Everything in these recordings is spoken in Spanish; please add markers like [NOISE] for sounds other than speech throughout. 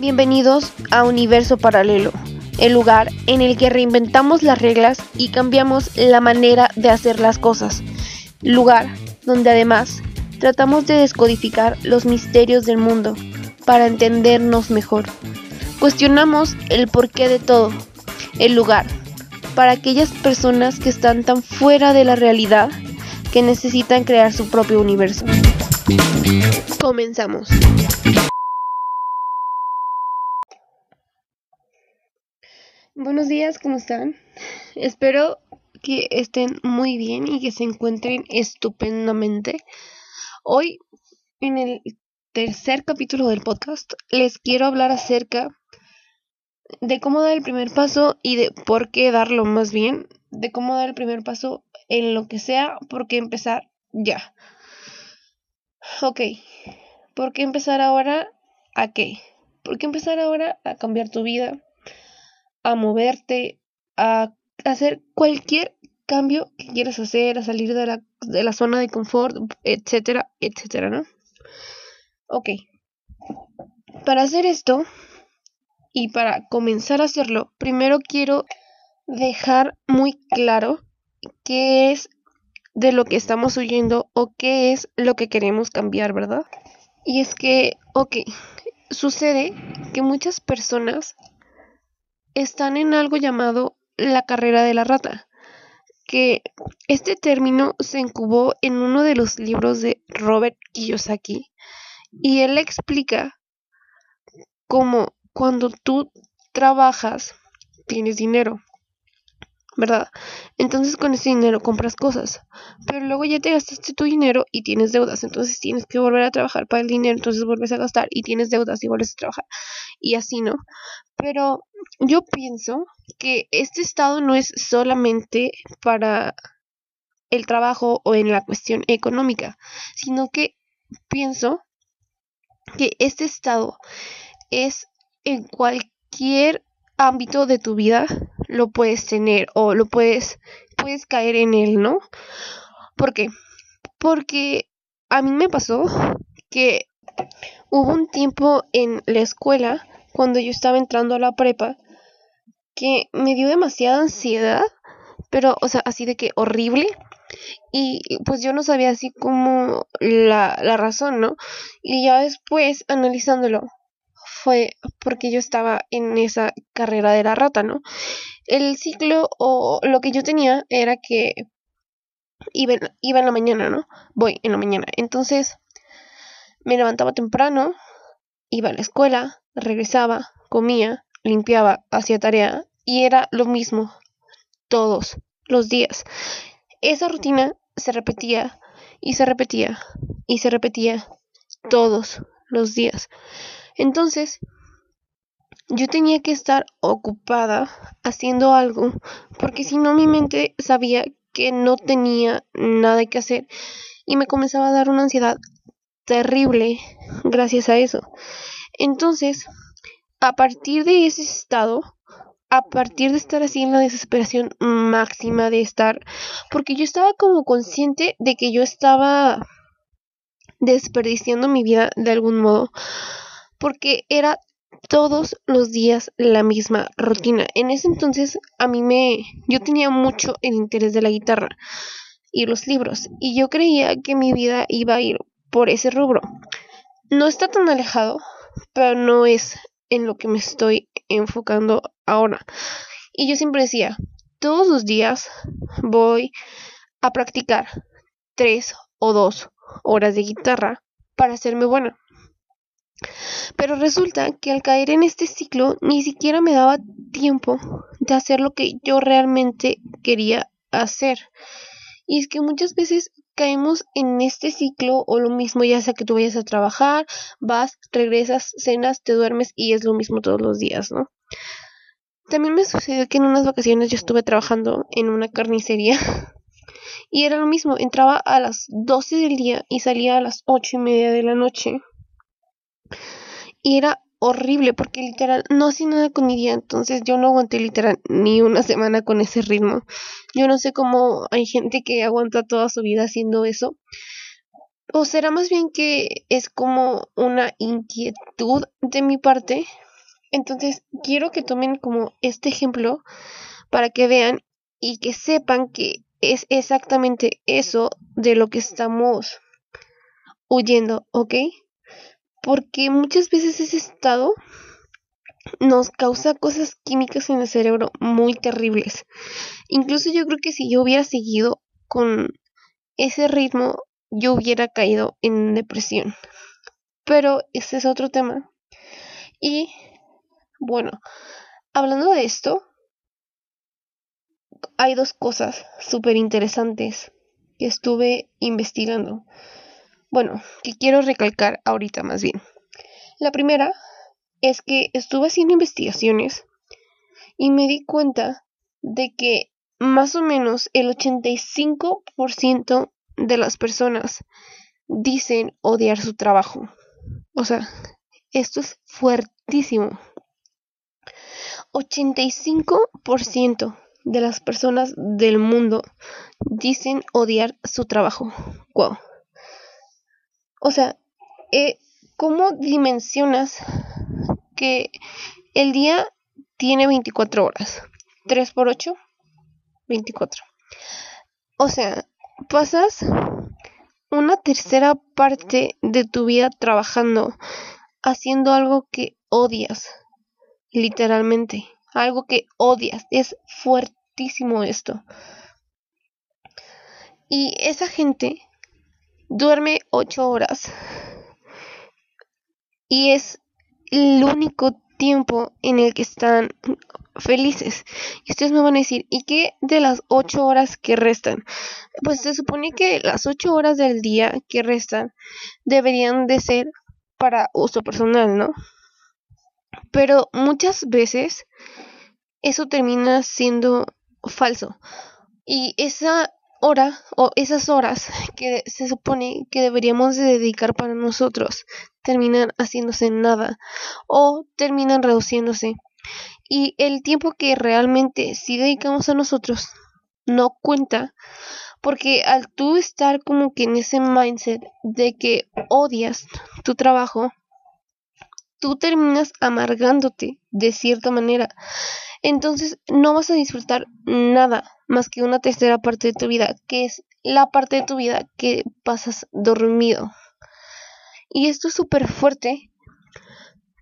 Bienvenidos a Universo Paralelo, el lugar en el que reinventamos las reglas y cambiamos la manera de hacer las cosas. Lugar donde además tratamos de descodificar los misterios del mundo para entendernos mejor. Cuestionamos el porqué de todo, el lugar, para aquellas personas que están tan fuera de la realidad que necesitan crear su propio universo. Comenzamos. Buenos días, ¿cómo están? Espero que estén muy bien y que se encuentren estupendamente. Hoy, en el tercer capítulo del podcast, les quiero hablar acerca de cómo dar el primer paso y de por qué darlo más bien, de cómo dar el primer paso en lo que sea, por qué empezar ya. Ok, ¿por qué empezar ahora a qué? ¿Por qué empezar ahora a cambiar tu vida? a moverte, a hacer cualquier cambio que quieras hacer, a salir de la, de la zona de confort, etcétera, etcétera, ¿no? Ok. Para hacer esto y para comenzar a hacerlo, primero quiero dejar muy claro qué es de lo que estamos huyendo o qué es lo que queremos cambiar, ¿verdad? Y es que, ok, sucede que muchas personas están en algo llamado la carrera de la rata, que este término se incubó en uno de los libros de Robert Kiyosaki y él explica cómo cuando tú trabajas tienes dinero ¿verdad? Entonces con ese dinero compras cosas, pero luego ya te gastaste tu dinero y tienes deudas, entonces tienes que volver a trabajar para el dinero, entonces vuelves a gastar y tienes deudas y vuelves a trabajar y así, ¿no? Pero yo pienso que este estado no es solamente para el trabajo o en la cuestión económica, sino que pienso que este estado es en cualquier ámbito de tu vida lo puedes tener o lo puedes, puedes caer en él, ¿no? ¿Por qué? Porque a mí me pasó que hubo un tiempo en la escuela, cuando yo estaba entrando a la prepa, que me dio demasiada ansiedad, pero, o sea, así de que horrible. Y pues yo no sabía así como la, la razón, ¿no? Y ya después, analizándolo, fue porque yo estaba en esa carrera de la rata, ¿no? El ciclo o lo que yo tenía era que iba, iba en la mañana, ¿no? Voy en la mañana. Entonces me levantaba temprano, iba a la escuela, regresaba, comía, limpiaba, hacía tarea y era lo mismo todos los días. Esa rutina se repetía y se repetía y se repetía todos los días. Entonces, yo tenía que estar ocupada haciendo algo, porque si no mi mente sabía que no tenía nada que hacer y me comenzaba a dar una ansiedad terrible gracias a eso. Entonces, a partir de ese estado, a partir de estar así en la desesperación máxima de estar, porque yo estaba como consciente de que yo estaba desperdiciando mi vida de algún modo, porque era todos los días la misma rutina. En ese entonces a mí me yo tenía mucho el interés de la guitarra y los libros y yo creía que mi vida iba a ir por ese rubro. No está tan alejado, pero no es en lo que me estoy enfocando ahora. Y yo siempre decía, todos los días voy a practicar tres o dos horas de guitarra para hacerme buena. Pero resulta que al caer en este ciclo ni siquiera me daba tiempo de hacer lo que yo realmente quería hacer. Y es que muchas veces caemos en este ciclo o lo mismo ya sea que tú vayas a trabajar, vas, regresas, cenas, te duermes y es lo mismo todos los días, ¿no? También me sucedió que en unas vacaciones yo estuve trabajando en una carnicería [LAUGHS] y era lo mismo, entraba a las 12 del día y salía a las ocho y media de la noche y era horrible porque literal no hacía nada con mi día, entonces yo no aguanté literal ni una semana con ese ritmo. Yo no sé cómo hay gente que aguanta toda su vida haciendo eso. o será más bien que es como una inquietud de mi parte. Entonces, quiero que tomen como este ejemplo para que vean y que sepan que es exactamente eso de lo que estamos huyendo, ¿ok? Porque muchas veces ese estado nos causa cosas químicas en el cerebro muy terribles. Incluso yo creo que si yo hubiera seguido con ese ritmo, yo hubiera caído en depresión. Pero ese es otro tema. Y bueno, hablando de esto, hay dos cosas súper interesantes que estuve investigando. Bueno, que quiero recalcar ahorita más bien. La primera es que estuve haciendo investigaciones y me di cuenta de que más o menos el 85% de las personas dicen odiar su trabajo. O sea, esto es fuertísimo. 85% de las personas del mundo dicen odiar su trabajo. Wow. O sea, eh, ¿cómo dimensionas que el día tiene 24 horas? 3 por 8, 24. O sea, pasas una tercera parte de tu vida trabajando, haciendo algo que odias, literalmente, algo que odias. Es fuertísimo esto. Y esa gente duerme 8 horas y es el único tiempo en el que están felices. Y ustedes me van a decir, ¿y qué de las ocho horas que restan? Pues se supone que las ocho horas del día que restan deberían de ser para uso personal, ¿no? Pero muchas veces eso termina siendo falso. Y esa hora o esas horas que se supone que deberíamos de dedicar para nosotros terminan haciéndose nada o terminan reduciéndose. Y el tiempo que realmente sí dedicamos a nosotros no cuenta porque al tú estar como que en ese mindset de que odias tu trabajo tú terminas amargándote de cierta manera. Entonces no vas a disfrutar nada más que una tercera parte de tu vida, que es la parte de tu vida que pasas dormido. Y esto es súper fuerte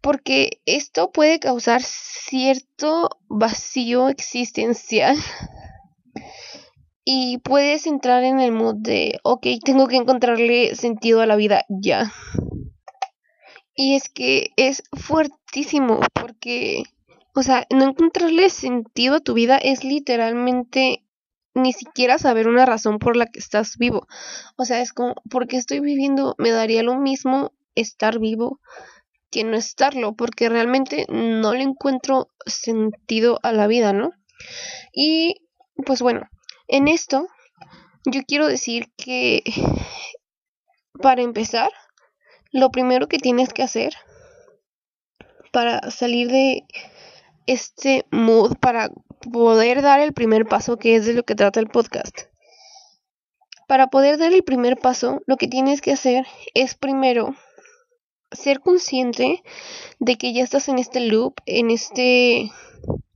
porque esto puede causar cierto vacío existencial [LAUGHS] y puedes entrar en el mood de, ok, tengo que encontrarle sentido a la vida ya. Y es que es fuertísimo porque o sea, no encontrarle sentido a tu vida es literalmente ni siquiera saber una razón por la que estás vivo. O sea, es como, porque estoy viviendo? Me daría lo mismo estar vivo que no estarlo, porque realmente no le encuentro sentido a la vida, ¿no? Y pues bueno, en esto yo quiero decir que para empezar, lo primero que tienes que hacer para salir de este mood para poder dar el primer paso, que es de lo que trata el podcast. Para poder dar el primer paso, lo que tienes que hacer es primero ser consciente de que ya estás en este loop, en este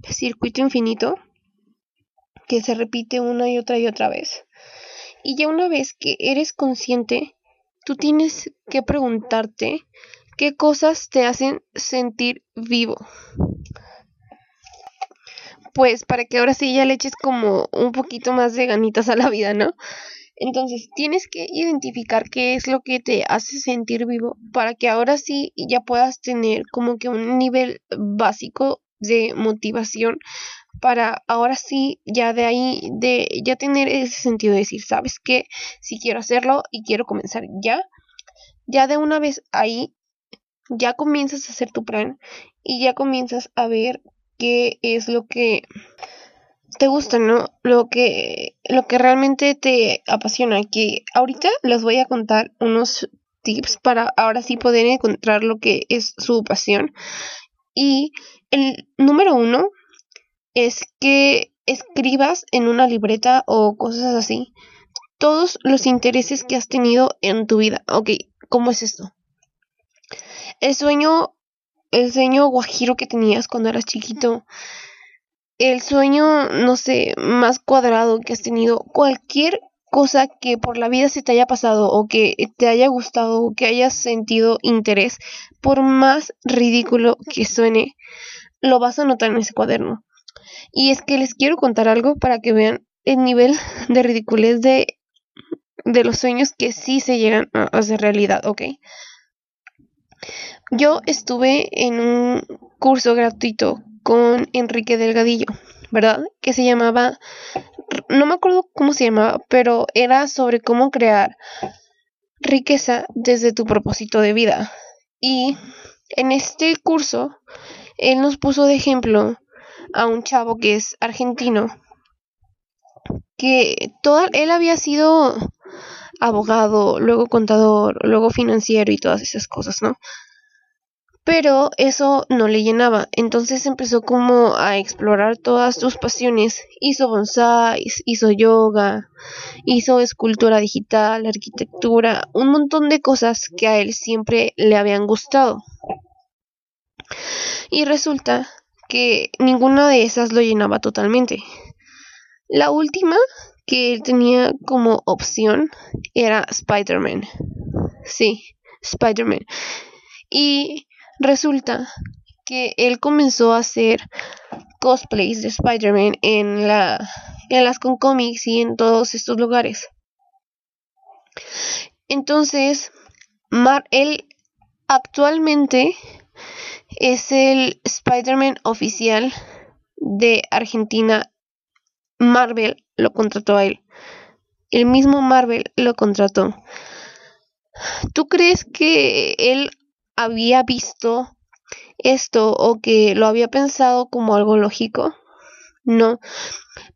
circuito infinito que se repite una y otra y otra vez. Y ya una vez que eres consciente, tú tienes que preguntarte qué cosas te hacen sentir vivo pues para que ahora sí ya le eches como un poquito más de ganitas a la vida, ¿no? Entonces tienes que identificar qué es lo que te hace sentir vivo para que ahora sí ya puedas tener como que un nivel básico de motivación para ahora sí ya de ahí de ya tener ese sentido de decir, ¿sabes qué? Si quiero hacerlo y quiero comenzar ya, ya de una vez ahí ya comienzas a hacer tu plan y ya comienzas a ver qué es lo que te gusta, ¿no? Lo que, lo que realmente te apasiona. Que ahorita les voy a contar unos tips para ahora sí poder encontrar lo que es su pasión. Y el número uno es que escribas en una libreta o cosas así todos los intereses que has tenido en tu vida. Ok, ¿cómo es esto? El sueño, el sueño guajiro que tenías cuando eras chiquito, el sueño, no sé, más cuadrado que has tenido, cualquier cosa que por la vida se te haya pasado o que te haya gustado o que hayas sentido interés, por más ridículo que suene, lo vas a notar en ese cuaderno. Y es que les quiero contar algo para que vean el nivel [LAUGHS] de ridiculez de, de los sueños que sí se llegan a hacer realidad, ¿ok? Yo estuve en un curso gratuito con Enrique Delgadillo, ¿verdad? Que se llamaba no me acuerdo cómo se llamaba, pero era sobre cómo crear riqueza desde tu propósito de vida. Y en este curso, él nos puso de ejemplo a un chavo que es argentino, que toda, él había sido abogado, luego contador, luego financiero y todas esas cosas, ¿no? Pero eso no le llenaba, entonces empezó como a explorar todas sus pasiones. Hizo bonsai, hizo yoga, hizo escultura digital, arquitectura, un montón de cosas que a él siempre le habían gustado. Y resulta que ninguna de esas lo llenaba totalmente. La última que él tenía como opción era Spider-Man. Sí, Spider-Man. Y Resulta que él comenzó a hacer cosplays de Spider-Man en, la, en las con cómics y en todos estos lugares. Entonces, Mar él actualmente es el Spider-Man oficial de Argentina. Marvel lo contrató a él. El mismo Marvel lo contrató. ¿Tú crees que él había visto esto o que lo había pensado como algo lógico. No.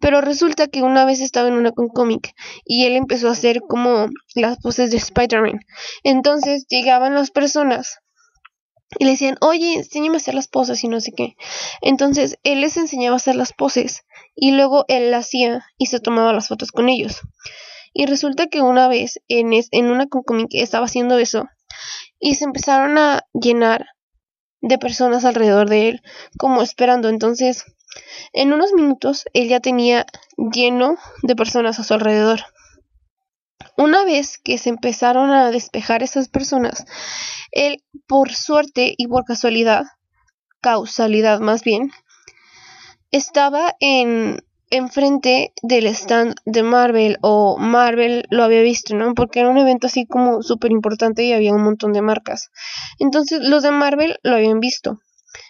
Pero resulta que una vez estaba en una con cómic y él empezó a hacer como las poses de Spider-Man. Entonces llegaban las personas y le decían, oye, enséñame a hacer las poses y no sé qué. Entonces él les enseñaba a hacer las poses y luego él las hacía y se tomaba las fotos con ellos. Y resulta que una vez en, en una estaba haciendo eso y se empezaron a llenar de personas alrededor de él como esperando. Entonces, en unos minutos él ya tenía lleno de personas a su alrededor. Una vez que se empezaron a despejar esas personas, él por suerte y por casualidad, causalidad más bien, estaba en enfrente del stand de Marvel o Marvel lo había visto, ¿no? Porque era un evento así como súper importante y había un montón de marcas. Entonces los de Marvel lo habían visto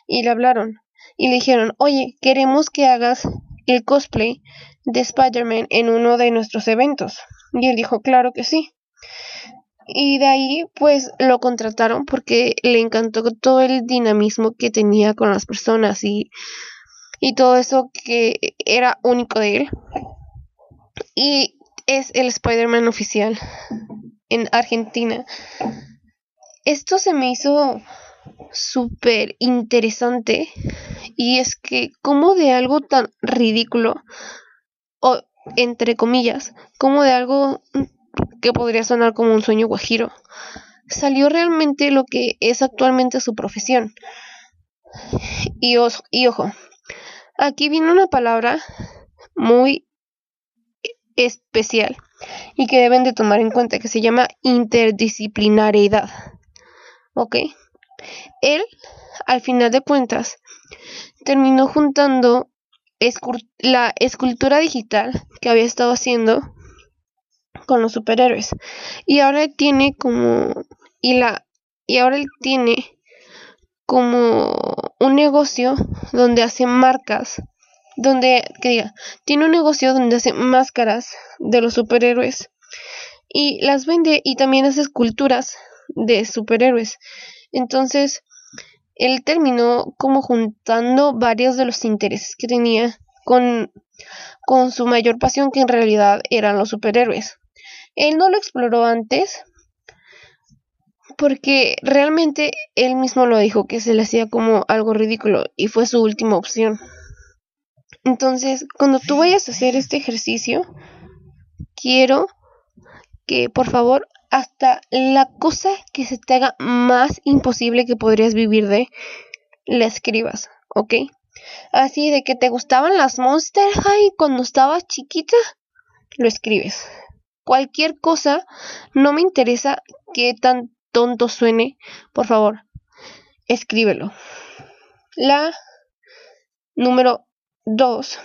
y le hablaron y le dijeron, oye, queremos que hagas el cosplay de Spider-Man en uno de nuestros eventos. Y él dijo, claro que sí. Y de ahí pues lo contrataron porque le encantó todo el dinamismo que tenía con las personas y y todo eso que era único de él. Y es el Spider-Man oficial en Argentina. Esto se me hizo súper interesante y es que como de algo tan ridículo entre comillas, como de algo que podría sonar como un sueño guajiro, salió realmente lo que es actualmente su profesión. Y, y ojo, Aquí viene una palabra muy especial y que deben de tomar en cuenta que se llama interdisciplinariedad. ¿Ok? Él, al final de cuentas, terminó juntando la escultura digital que había estado haciendo con los superhéroes y ahora tiene como y la y ahora él tiene como un negocio donde hace marcas, donde, que diga, tiene un negocio donde hace máscaras de los superhéroes y las vende y también hace esculturas de superhéroes. Entonces, él terminó como juntando varios de los intereses que tenía con, con su mayor pasión que en realidad eran los superhéroes. Él no lo exploró antes, porque realmente él mismo lo dijo que se le hacía como algo ridículo y fue su última opción. Entonces, cuando tú vayas a hacer este ejercicio, quiero que por favor hasta la cosa que se te haga más imposible que podrías vivir de, la escribas, ¿ok? Así de que te gustaban las Monster High cuando estabas chiquita, lo escribes. Cualquier cosa, no me interesa que tan tonto suene, por favor, escríbelo. La número 2.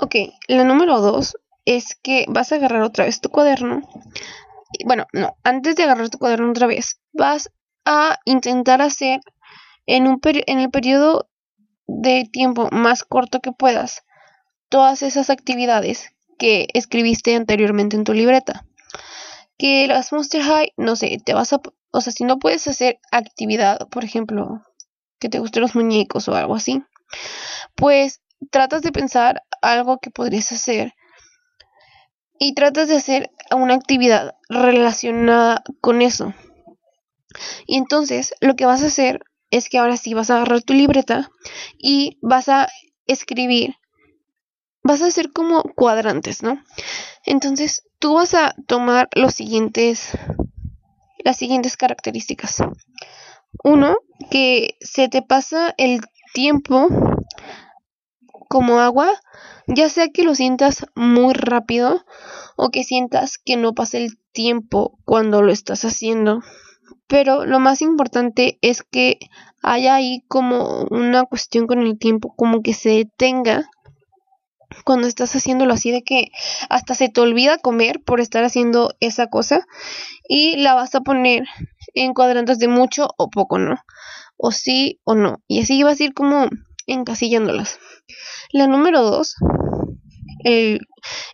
Ok, la número 2 es que vas a agarrar otra vez tu cuaderno. Bueno, no, antes de agarrar tu cuaderno otra vez, vas a intentar hacer en, un en el periodo de tiempo más corto que puedas todas esas actividades que escribiste anteriormente en tu libreta. Que las Monster High, no sé, te vas a... O sea, si no puedes hacer actividad, por ejemplo, que te gusten los muñecos o algo así, pues tratas de pensar algo que podrías hacer y tratas de hacer una actividad relacionada con eso. Y entonces lo que vas a hacer es que ahora sí vas a agarrar tu libreta y vas a escribir, vas a hacer como cuadrantes, ¿no? Entonces tú vas a tomar los siguientes, las siguientes características. Uno, que se te pasa el tiempo como agua, ya sea que lo sientas muy rápido o que sientas que no pasa el tiempo cuando lo estás haciendo. Pero lo más importante es que haya ahí como una cuestión con el tiempo, como que se detenga cuando estás haciéndolo así de que hasta se te olvida comer por estar haciendo esa cosa y la vas a poner en cuadrantes de mucho o poco, ¿no? O sí o no. Y así vas a ir como encasillándolas. La número dos, el,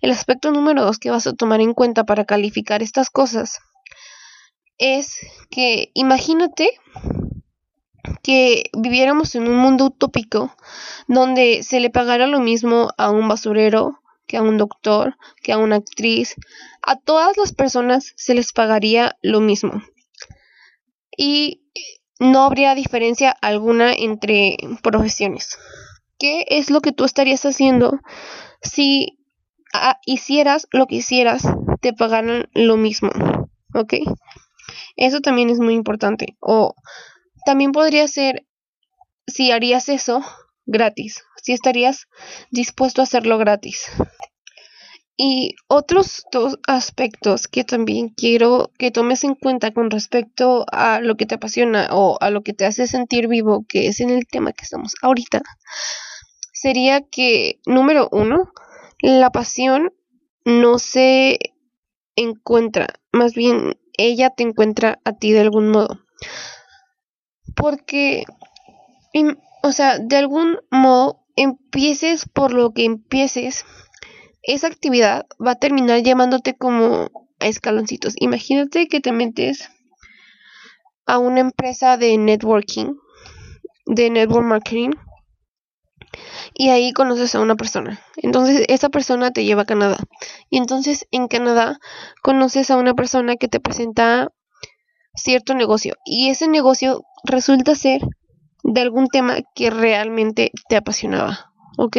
el aspecto número dos que vas a tomar en cuenta para calificar estas cosas es que imagínate que viviéramos en un mundo utópico donde se le pagara lo mismo a un basurero que a un doctor, que a una actriz, a todas las personas se les pagaría lo mismo. Y no habría diferencia alguna entre profesiones. ¿Qué es lo que tú estarías haciendo si ah, hicieras lo que hicieras, te pagaran lo mismo? ¿Ok? Eso también es muy importante. O también podría ser si harías eso gratis, si estarías dispuesto a hacerlo gratis. Y otros dos aspectos que también quiero que tomes en cuenta con respecto a lo que te apasiona o a lo que te hace sentir vivo, que es en el tema que estamos ahorita, sería que, número uno, la pasión no se encuentra, más bien ella te encuentra a ti de algún modo. Porque, o sea, de algún modo, empieces por lo que empieces, esa actividad va a terminar llamándote como a escaloncitos. Imagínate que te metes a una empresa de networking, de network marketing, y ahí conoces a una persona. Entonces esa persona te lleva a Canadá. Y entonces en Canadá conoces a una persona que te presenta cierto negocio. Y ese negocio resulta ser de algún tema que realmente te apasionaba. ¿Ok?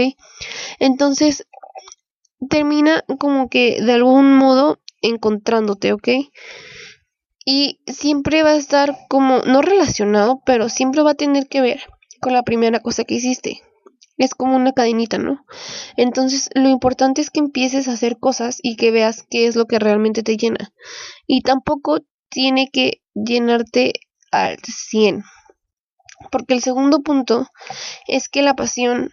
Entonces termina como que de algún modo encontrándote, ¿ok? Y siempre va a estar como, no relacionado, pero siempre va a tener que ver con la primera cosa que hiciste es como una cadenita, ¿no? Entonces, lo importante es que empieces a hacer cosas y que veas qué es lo que realmente te llena. Y tampoco tiene que llenarte al 100. Porque el segundo punto es que la pasión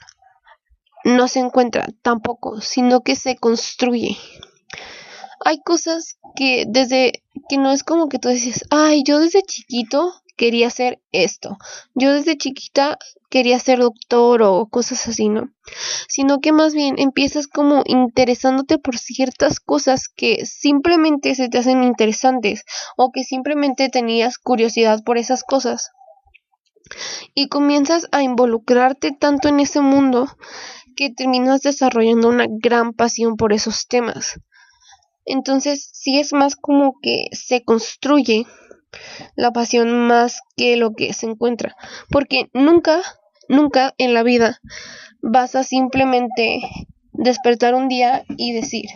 no se encuentra tampoco, sino que se construye. Hay cosas que desde que no es como que tú dices, ay, yo desde chiquito quería hacer esto. Yo desde chiquita quería ser doctor o cosas así, ¿no? Sino que más bien empiezas como interesándote por ciertas cosas que simplemente se te hacen interesantes o que simplemente tenías curiosidad por esas cosas. Y comienzas a involucrarte tanto en ese mundo que terminas desarrollando una gran pasión por esos temas. Entonces, sí es más como que se construye la pasión más que lo que se encuentra. Porque nunca, nunca en la vida vas a simplemente despertar un día y decir,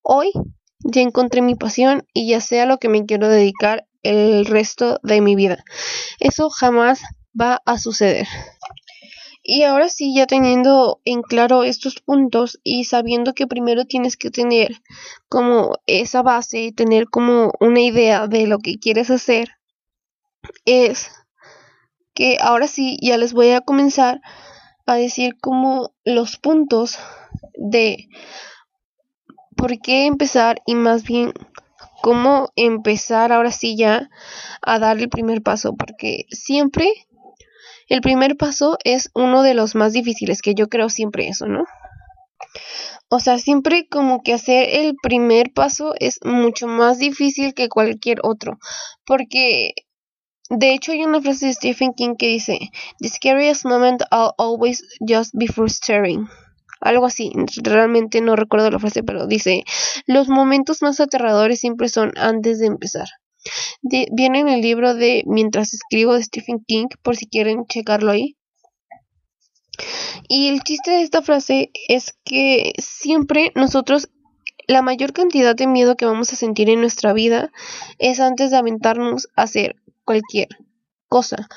hoy ya encontré mi pasión y ya sea lo que me quiero dedicar el resto de mi vida. Eso jamás va a suceder. Y ahora sí, ya teniendo en claro estos puntos y sabiendo que primero tienes que tener como esa base, tener como una idea de lo que quieres hacer, es que ahora sí ya les voy a comenzar a decir como los puntos de por qué empezar y más bien cómo empezar ahora sí ya a dar el primer paso, porque siempre el primer paso es uno de los más difíciles, que yo creo siempre eso, ¿no? O sea, siempre como que hacer el primer paso es mucho más difícil que cualquier otro, porque de hecho hay una frase de Stephen King que dice, The scariest moment I'll always just before staring algo así, realmente no recuerdo la frase, pero dice, los momentos más aterradores siempre son antes de empezar. Viene en el libro de Mientras escribo de Stephen King, por si quieren checarlo ahí. Y el chiste de esta frase es que siempre nosotros la mayor cantidad de miedo que vamos a sentir en nuestra vida es antes de aventarnos a hacer cualquier cosa.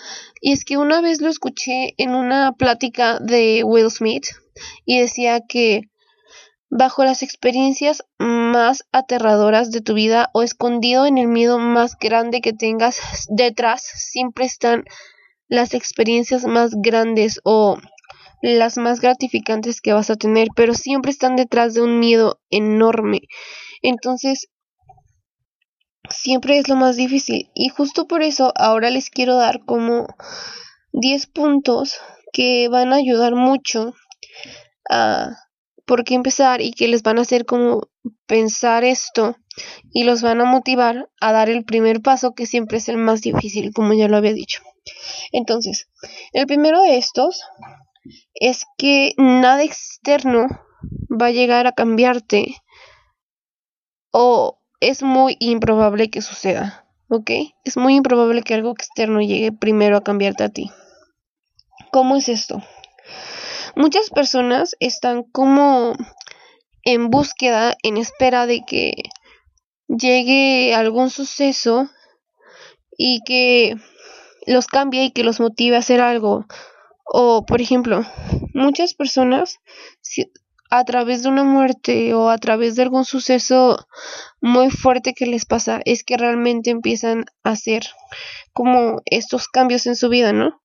Y es que una vez lo escuché en una plática de Will Smith, y decía que bajo las experiencias más aterradoras de tu vida o escondido en el miedo más grande que tengas detrás siempre están las experiencias más grandes o las más gratificantes que vas a tener, pero siempre están detrás de un miedo enorme. Entonces, siempre es lo más difícil. Y justo por eso ahora les quiero dar como 10 puntos que van a ayudar mucho a por qué empezar y que les van a hacer como pensar esto y los van a motivar a dar el primer paso que siempre es el más difícil, como ya lo había dicho. Entonces, el primero de estos es que nada externo va a llegar a cambiarte o es muy improbable que suceda, ¿ok? Es muy improbable que algo externo llegue primero a cambiarte a ti. ¿Cómo es esto? Muchas personas están como en búsqueda, en espera de que llegue algún suceso y que los cambie y que los motive a hacer algo. O, por ejemplo, muchas personas a través de una muerte o a través de algún suceso muy fuerte que les pasa es que realmente empiezan a hacer como estos cambios en su vida, ¿no?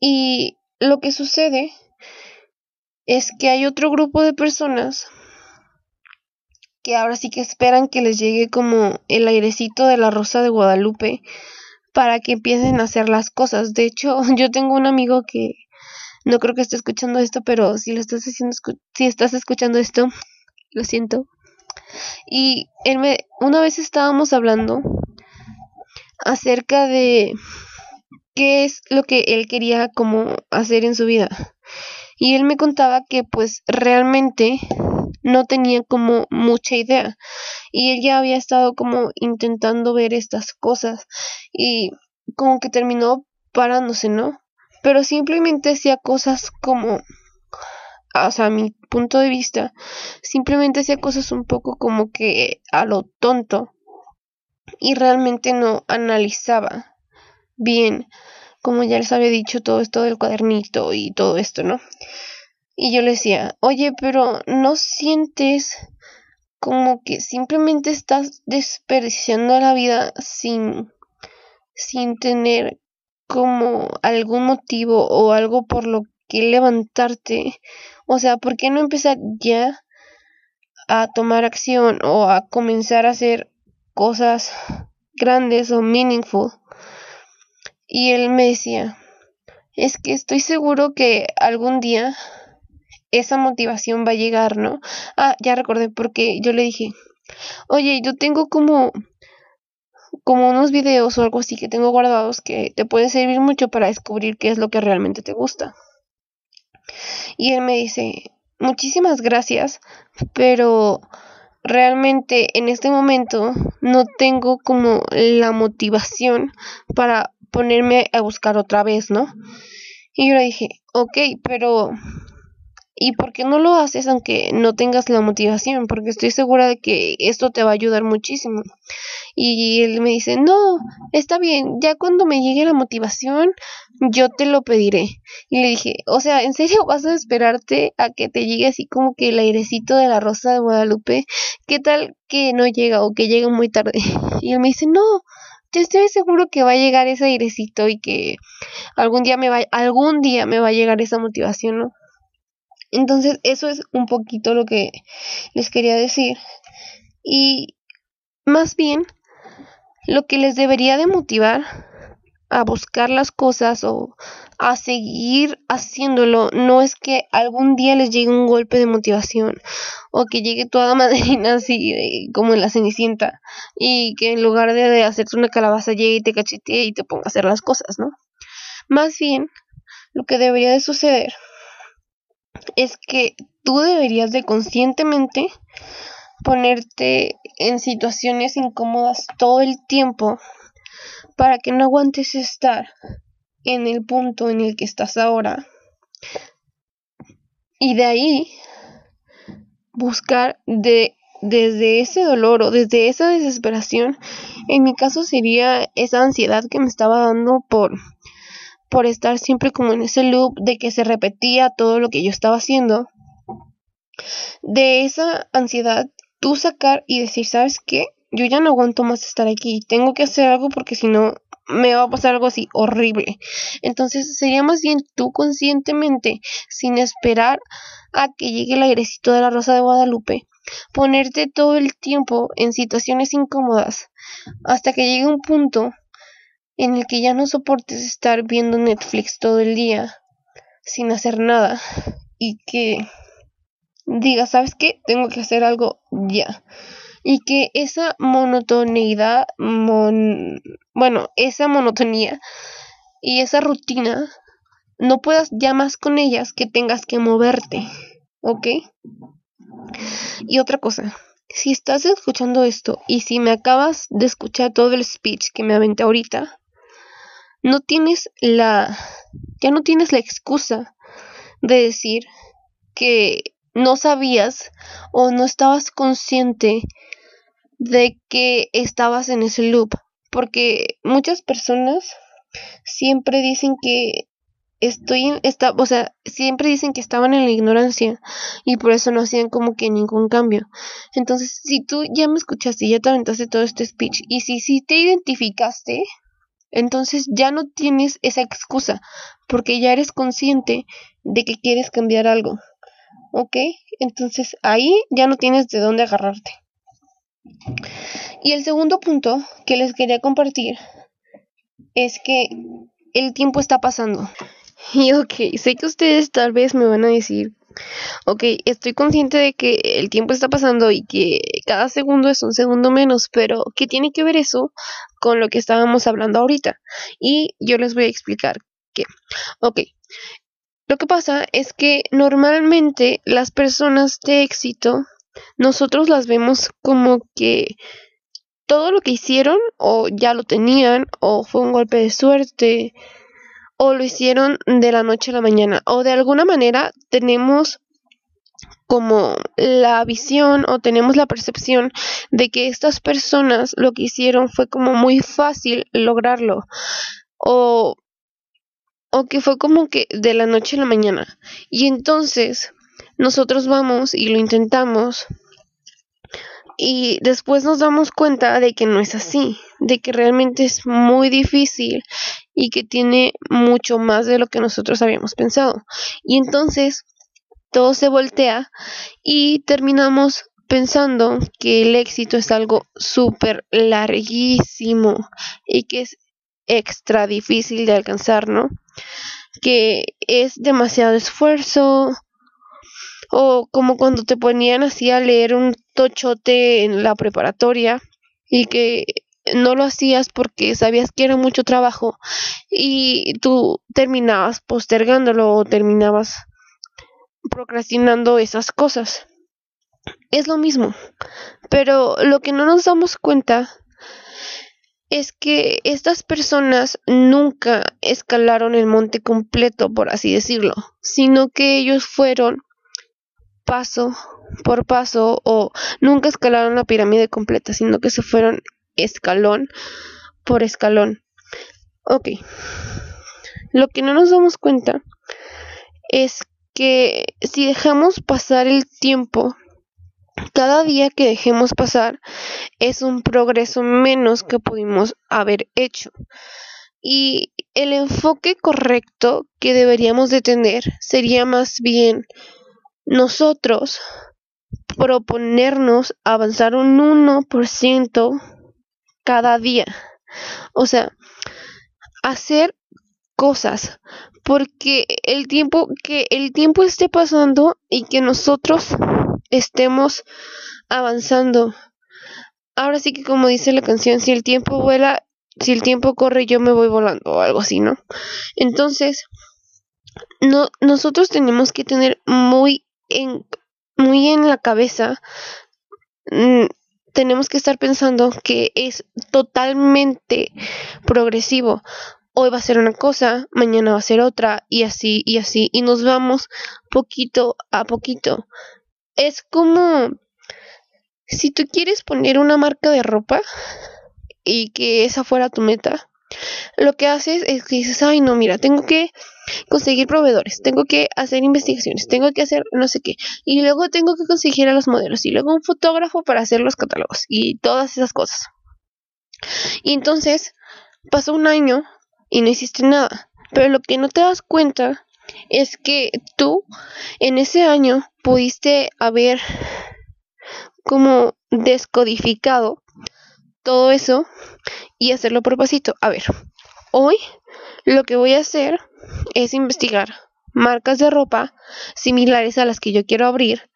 Y lo que sucede es que hay otro grupo de personas que ahora sí que esperan que les llegue como el airecito de la rosa de Guadalupe para que empiecen a hacer las cosas. De hecho, [LAUGHS] yo tengo un amigo que no creo que esté escuchando esto, pero si lo estás haciendo, si estás escuchando esto, lo siento. Y él me, una vez estábamos hablando acerca de qué es lo que él quería como hacer en su vida y él me contaba que pues realmente no tenía como mucha idea y él ya había estado como intentando ver estas cosas y como que terminó parándose, ¿no? Pero simplemente hacía cosas como o sea, a mi punto de vista, simplemente hacía cosas un poco como que a lo tonto y realmente no analizaba bien como ya les había dicho, todo esto del cuadernito y todo esto, ¿no? Y yo le decía, oye, pero ¿no sientes como que simplemente estás desperdiciando la vida sin, sin tener como algún motivo o algo por lo que levantarte? O sea, ¿por qué no empezar ya a tomar acción o a comenzar a hacer cosas grandes o meaningful? Y él me decía, es que estoy seguro que algún día esa motivación va a llegar, ¿no? Ah, ya recordé porque yo le dije, oye, yo tengo como como unos videos o algo así que tengo guardados que te pueden servir mucho para descubrir qué es lo que realmente te gusta. Y él me dice, muchísimas gracias, pero realmente en este momento no tengo como la motivación para ponerme a buscar otra vez, ¿no? Y yo le dije, ok, pero ¿Y por qué no lo haces aunque no tengas la motivación? Porque estoy segura de que esto te va a ayudar muchísimo. Y él me dice, no, está bien, ya cuando me llegue la motivación, yo te lo pediré. Y le dije, o sea, ¿en serio vas a esperarte a que te llegue así como que el airecito de la rosa de Guadalupe? ¿Qué tal que no llega o que llega muy tarde? [LAUGHS] Y él me dice, no, yo estoy seguro que va a llegar ese airecito y que algún día me va, algún día me va a llegar esa motivación, ¿no? Entonces, eso es un poquito lo que les quería decir. Y más bien, lo que les debería de motivar a buscar las cosas o a seguir haciéndolo no es que algún día les llegue un golpe de motivación o que llegue toda [LAUGHS] madrina así como en la cenicienta y que en lugar de, de hacerte una calabaza llegue y te cachetee y te ponga a hacer las cosas, ¿no? Más bien, lo que debería de suceder es que tú deberías de conscientemente ponerte en situaciones incómodas todo el tiempo para que no aguantes estar en el punto en el que estás ahora. Y de ahí buscar de desde ese dolor o desde esa desesperación, en mi caso sería esa ansiedad que me estaba dando por por estar siempre como en ese loop de que se repetía todo lo que yo estaba haciendo. De esa ansiedad, tú sacar y decir, ¿sabes qué? Yo ya no aguanto más estar aquí, tengo que hacer algo porque si no me va a pasar algo así horrible. Entonces sería más bien tú conscientemente, sin esperar a que llegue el airecito de la Rosa de Guadalupe, ponerte todo el tiempo en situaciones incómodas hasta que llegue un punto en el que ya no soportes estar viendo Netflix todo el día sin hacer nada y que digas, ¿sabes qué? Tengo que hacer algo ya. Y que esa monotoneidad, bueno, esa monotonía y esa rutina, no puedas ya más con ellas que tengas que moverte, ¿ok? Y otra cosa, si estás escuchando esto y si me acabas de escuchar todo el speech que me aventé ahorita, no tienes la, ya no tienes la excusa de decir que no sabías o no estabas consciente de que estabas en ese loop, porque muchas personas siempre dicen que estoy está, o sea, siempre dicen que estaban en la ignorancia y por eso no hacían como que ningún cambio. Entonces, si tú ya me escuchaste, ya te aventaste todo este speech y si si te identificaste, entonces ya no tienes esa excusa, porque ya eres consciente de que quieres cambiar algo. ¿Ok? Entonces ahí ya no tienes de dónde agarrarte. Y el segundo punto que les quería compartir es que el tiempo está pasando. Y ok, sé que ustedes tal vez me van a decir ok, estoy consciente de que el tiempo está pasando y que cada segundo es un segundo menos, pero ¿qué tiene que ver eso con lo que estábamos hablando ahorita? Y yo les voy a explicar qué. Ok, lo que pasa es que normalmente las personas de éxito, nosotros las vemos como que todo lo que hicieron o ya lo tenían o fue un golpe de suerte o lo hicieron de la noche a la mañana. O de alguna manera tenemos como la visión o tenemos la percepción de que estas personas lo que hicieron fue como muy fácil lograrlo. O o que fue como que de la noche a la mañana. Y entonces nosotros vamos y lo intentamos y después nos damos cuenta de que no es así, de que realmente es muy difícil y que tiene mucho más de lo que nosotros habíamos pensado. Y entonces todo se voltea y terminamos pensando que el éxito es algo súper larguísimo y que es extra difícil de alcanzar, ¿no? Que es demasiado esfuerzo, o como cuando te ponían así a leer un tochote en la preparatoria y que no lo hacías porque sabías que era mucho trabajo y tú terminabas postergándolo o terminabas procrastinando esas cosas. Es lo mismo, pero lo que no nos damos cuenta es que estas personas nunca escalaron el monte completo, por así decirlo, sino que ellos fueron paso por paso o nunca escalaron la pirámide completa, sino que se fueron escalón por escalón. Ok. Lo que no nos damos cuenta es que si dejamos pasar el tiempo, cada día que dejemos pasar es un progreso menos que pudimos haber hecho. Y el enfoque correcto que deberíamos de tener sería más bien nosotros proponernos avanzar un 1% cada día. O sea, hacer cosas porque el tiempo que el tiempo esté pasando y que nosotros estemos avanzando. Ahora sí que como dice la canción, si el tiempo vuela, si el tiempo corre, yo me voy volando o algo así, ¿no? Entonces, no nosotros tenemos que tener muy muy en la cabeza mm, tenemos que estar pensando que es totalmente progresivo. Hoy va a ser una cosa, mañana va a ser otra, y así, y así, y nos vamos poquito a poquito. Es como si tú quieres poner una marca de ropa y que esa fuera tu meta, lo que haces es que dices, ay no, mira, tengo que conseguir proveedores, tengo que hacer investigaciones, tengo que hacer no sé qué, y luego tengo que conseguir a los modelos, y luego un fotógrafo para hacer los catálogos, y todas esas cosas. Y entonces pasó un año y no hiciste nada, pero lo que no te das cuenta es que tú en ese año pudiste haber como descodificado todo eso y hacerlo por pasito. A ver, hoy lo que voy a hacer es investigar marcas de ropa similares a las que yo quiero abrir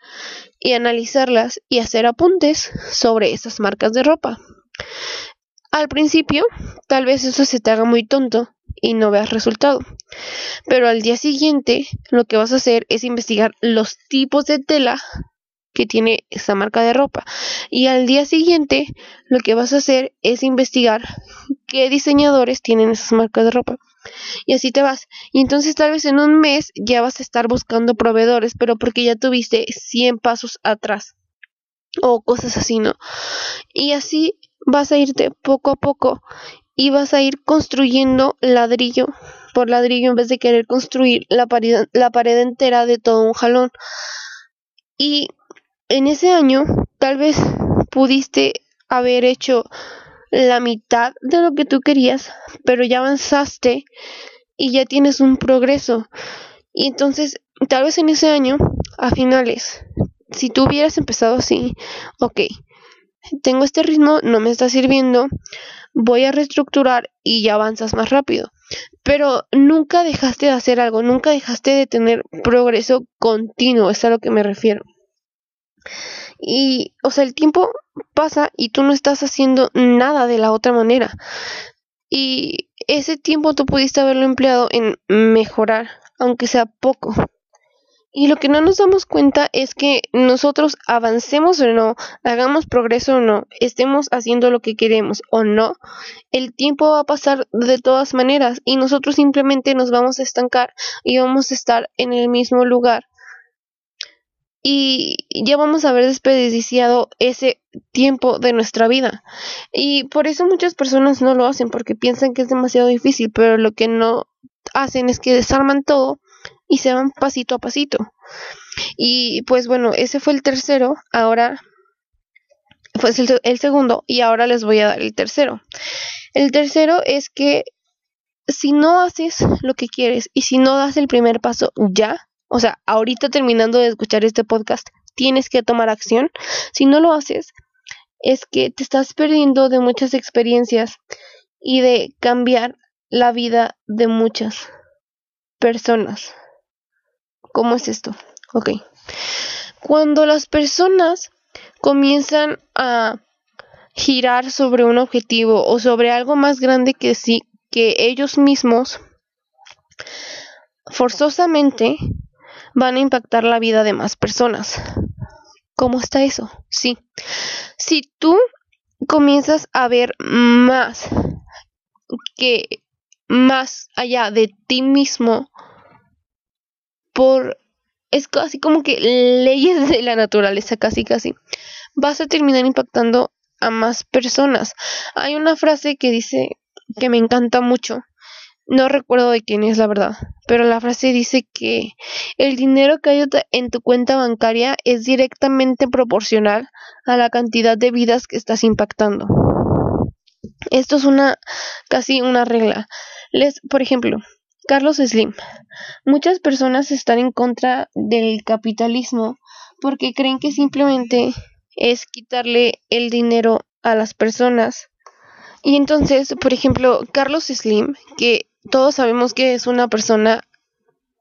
y analizarlas y hacer apuntes sobre esas marcas de ropa. Al principio, tal vez eso se te haga muy tonto y no veas resultado. Pero al día siguiente, lo que vas a hacer es investigar los tipos de tela que tiene esa marca de ropa. Y al día siguiente, lo que vas a hacer es investigar qué diseñadores tienen esas marcas de ropa y así te vas. Y entonces tal vez en un mes ya vas a estar buscando proveedores, pero porque ya tuviste 100 pasos atrás o cosas así, ¿no? Y así vas a irte poco a poco y vas a ir construyendo ladrillo por ladrillo en vez de querer construir la pared, la pared entera de todo un jalón. Y en ese año tal vez pudiste haber hecho la mitad de lo que tú querías, pero ya avanzaste y ya tienes un progreso. Y entonces, tal vez en ese año, a finales, si tú hubieras empezado así, ok, tengo este ritmo, no me está sirviendo, voy a reestructurar y ya avanzas más rápido. Pero nunca dejaste de hacer algo, nunca dejaste de tener progreso continuo, es a lo que me refiero. Y, o sea, el tiempo pasa y tú no estás haciendo nada de la otra manera. Y ese tiempo tú pudiste haberlo empleado en mejorar, aunque sea poco. Y lo que no nos damos cuenta es que nosotros avancemos o no, hagamos progreso o no, estemos haciendo lo que queremos o no, el tiempo va a pasar de todas maneras y nosotros simplemente nos vamos a estancar y vamos a estar en el mismo lugar y ya vamos a haber desperdiciado ese tiempo de nuestra vida. Y por eso muchas personas no lo hacen porque piensan que es demasiado difícil, pero lo que no hacen es que desarman todo y se van pasito a pasito. Y pues bueno, ese fue el tercero, ahora fue el, el segundo y ahora les voy a dar el tercero. El tercero es que si no haces lo que quieres y si no das el primer paso ya, o sea, ahorita terminando de escuchar este podcast, tienes que tomar acción. Si no lo haces, es que te estás perdiendo de muchas experiencias y de cambiar la vida de muchas personas. ¿Cómo es esto? Ok. Cuando las personas comienzan a girar sobre un objetivo o sobre algo más grande que sí, que ellos mismos, forzosamente van a impactar la vida de más personas. ¿Cómo está eso? Sí. Si tú comienzas a ver más que más allá de ti mismo por es casi como que leyes de la naturaleza, casi casi. Vas a terminar impactando a más personas. Hay una frase que dice que me encanta mucho. No recuerdo de quién es la verdad, pero la frase dice que el dinero que hay en tu cuenta bancaria es directamente proporcional a la cantidad de vidas que estás impactando. Esto es una casi una regla. Les, por ejemplo, Carlos Slim. Muchas personas están en contra del capitalismo porque creen que simplemente es quitarle el dinero a las personas. Y entonces, por ejemplo, Carlos Slim, que todos sabemos que es una persona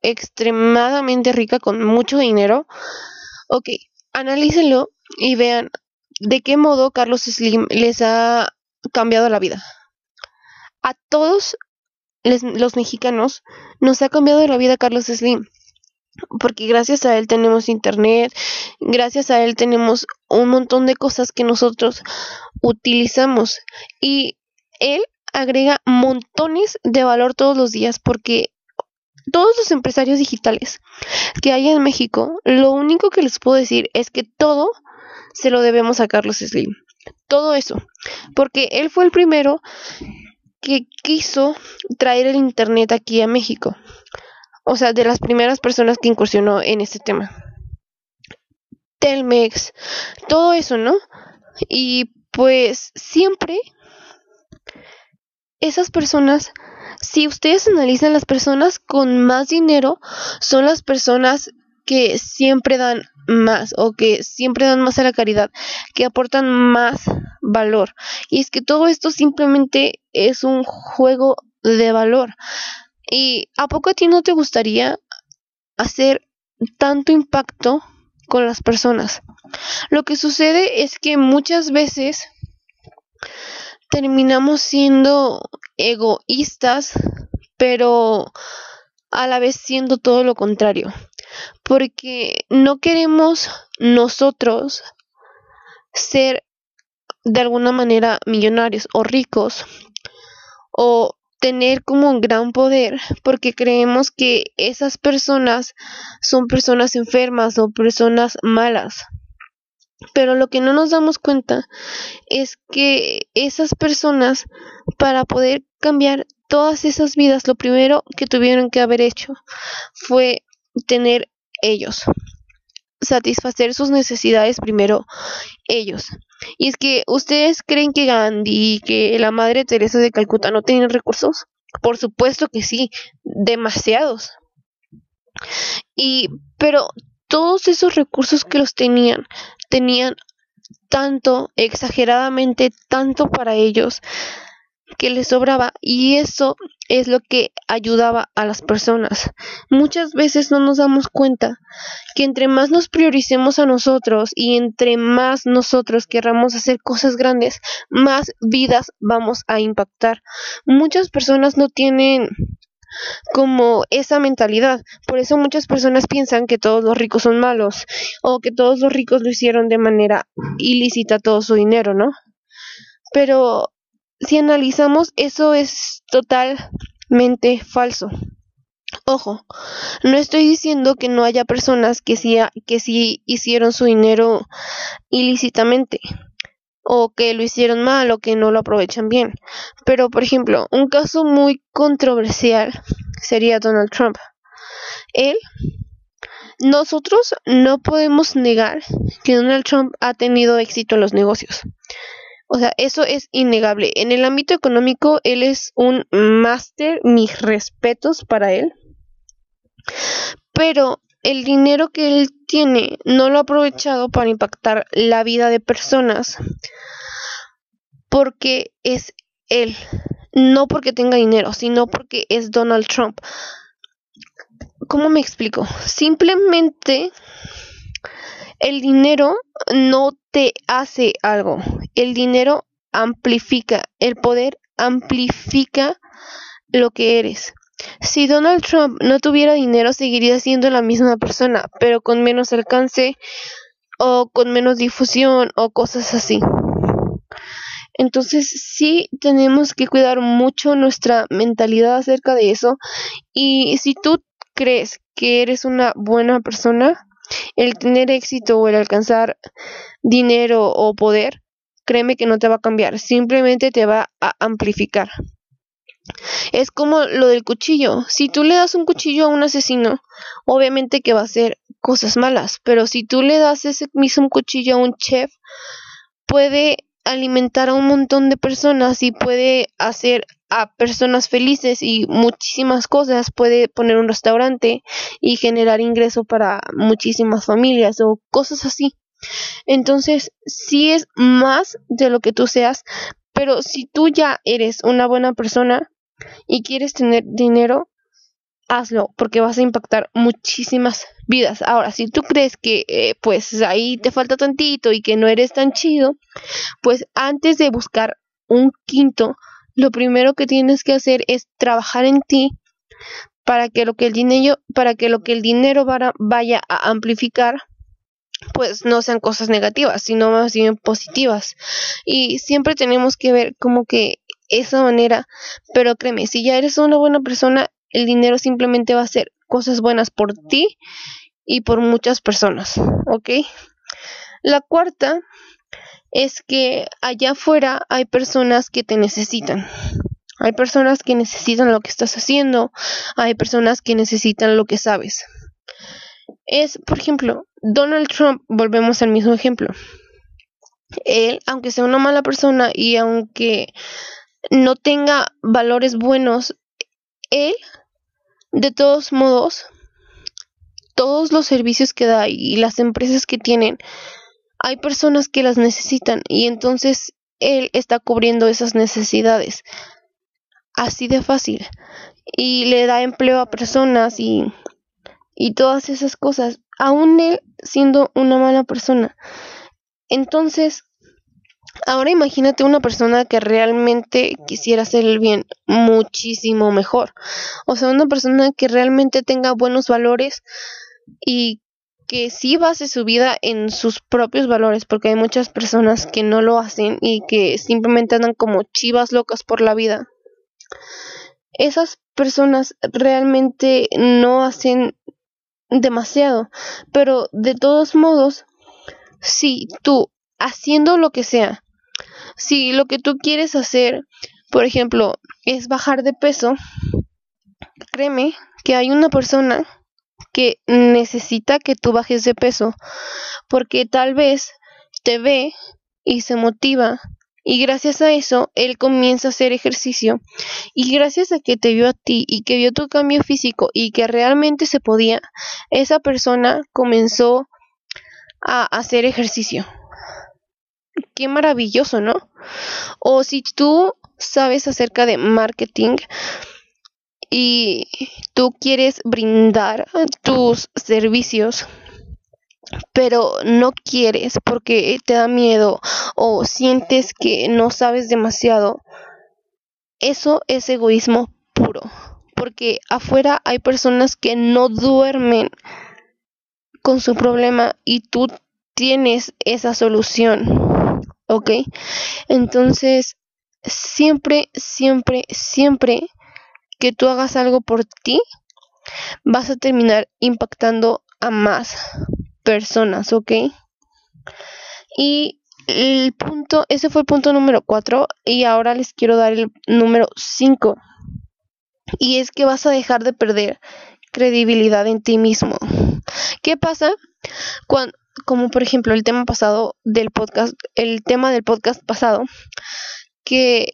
extremadamente rica con mucho dinero, ok, analícenlo y vean de qué modo Carlos Slim les ha cambiado la vida. A todos los mexicanos nos ha cambiado la vida Carlos Slim porque gracias a él tenemos internet, gracias a él tenemos un montón de cosas que nosotros utilizamos y él agrega montones de valor todos los días porque todos los empresarios digitales que hay en México, lo único que les puedo decir es que todo se lo debemos a Carlos Slim. Todo eso. Porque él fue el primero que quiso traer el Internet aquí a México o sea, de las primeras personas que incursionó en este tema. Telmex, todo eso, ¿no? Y pues siempre esas personas, si ustedes analizan las personas con más dinero, son las personas que siempre dan más o que siempre dan más a la caridad, que aportan más valor. Y es que todo esto simplemente es un juego de valor. ¿Y a poco a ti no te gustaría hacer tanto impacto con las personas? Lo que sucede es que muchas veces terminamos siendo egoístas, pero a la vez siendo todo lo contrario, porque no queremos nosotros ser de alguna manera millonarios o ricos o tener como gran poder porque creemos que esas personas son personas enfermas o personas malas. Pero lo que no nos damos cuenta es que esas personas, para poder cambiar todas esas vidas, lo primero que tuvieron que haber hecho fue tener ellos, satisfacer sus necesidades primero ellos. Y es que ustedes creen que Gandhi y que la Madre Teresa de Calcuta no tienen recursos. Por supuesto que sí, demasiados. Y pero todos esos recursos que los tenían, tenían tanto, exageradamente tanto para ellos, que les sobraba y eso es lo que ayudaba a las personas. Muchas veces no nos damos cuenta que entre más nos prioricemos a nosotros y entre más nosotros querramos hacer cosas grandes, más vidas vamos a impactar. Muchas personas no tienen como esa mentalidad. Por eso muchas personas piensan que todos los ricos son malos o que todos los ricos lo hicieron de manera ilícita todo su dinero, ¿no? Pero si analizamos, eso es totalmente falso. Ojo, no estoy diciendo que no haya personas que sí, que sí hicieron su dinero ilícitamente o que lo hicieron mal o que no lo aprovechan bien. Pero, por ejemplo, un caso muy controversial sería Donald Trump. Él, nosotros no podemos negar que Donald Trump ha tenido éxito en los negocios. O sea, eso es innegable. En el ámbito económico, él es un máster, mis respetos para él. Pero el dinero que él tiene no lo ha aprovechado para impactar la vida de personas porque es él. No porque tenga dinero, sino porque es Donald Trump. ¿Cómo me explico? Simplemente el dinero no te hace algo. El dinero amplifica. El poder amplifica lo que eres. Si Donald Trump no tuviera dinero, seguiría siendo la misma persona, pero con menos alcance o con menos difusión o cosas así. Entonces sí tenemos que cuidar mucho nuestra mentalidad acerca de eso. Y si tú crees que eres una buena persona, el tener éxito o el alcanzar dinero o poder, créeme que no te va a cambiar, simplemente te va a amplificar. Es como lo del cuchillo. Si tú le das un cuchillo a un asesino, obviamente que va a hacer cosas malas, pero si tú le das ese mismo cuchillo a un chef, puede alimentar a un montón de personas y puede hacer a personas felices y muchísimas cosas, puede poner un restaurante y generar ingreso para muchísimas familias o cosas así. Entonces, sí es más de lo que tú seas, pero si tú ya eres una buena persona y quieres tener dinero, hazlo porque vas a impactar muchísimas vidas. Ahora, si tú crees que eh, pues ahí te falta tantito y que no eres tan chido, pues antes de buscar un quinto, lo primero que tienes que hacer es trabajar en ti para que lo que el dinero para que lo que el dinero vaya a amplificar pues no sean cosas negativas, sino más bien positivas. Y siempre tenemos que ver como que esa manera, pero créeme, si ya eres una buena persona, el dinero simplemente va a hacer cosas buenas por ti y por muchas personas, ¿ok? La cuarta es que allá afuera hay personas que te necesitan. Hay personas que necesitan lo que estás haciendo, hay personas que necesitan lo que sabes. Es, por ejemplo, Donald Trump, volvemos al mismo ejemplo. Él, aunque sea una mala persona y aunque no tenga valores buenos, él de todos modos, todos los servicios que da y las empresas que tienen, hay personas que las necesitan y entonces él está cubriendo esas necesidades. Así de fácil. Y le da empleo a personas y, y todas esas cosas, aún él siendo una mala persona. Entonces, Ahora imagínate una persona que realmente quisiera hacer el bien muchísimo mejor. O sea, una persona que realmente tenga buenos valores y que sí base su vida en sus propios valores, porque hay muchas personas que no lo hacen y que simplemente andan como chivas locas por la vida. Esas personas realmente no hacen demasiado, pero de todos modos, si tú haciendo lo que sea. Si lo que tú quieres hacer, por ejemplo, es bajar de peso, créeme que hay una persona que necesita que tú bajes de peso, porque tal vez te ve y se motiva y gracias a eso él comienza a hacer ejercicio y gracias a que te vio a ti y que vio tu cambio físico y que realmente se podía, esa persona comenzó a hacer ejercicio qué maravilloso, ¿no? O si tú sabes acerca de marketing y tú quieres brindar tus servicios, pero no quieres porque te da miedo o sientes que no sabes demasiado, eso es egoísmo puro, porque afuera hay personas que no duermen con su problema y tú tienes esa solución. ¿ok? Entonces, siempre, siempre, siempre que tú hagas algo por ti, vas a terminar impactando a más personas, ¿ok? Y el punto, ese fue el punto número 4 y ahora les quiero dar el número 5. Y es que vas a dejar de perder credibilidad en ti mismo. ¿Qué pasa cuando como por ejemplo el tema pasado del podcast, el tema del podcast pasado, que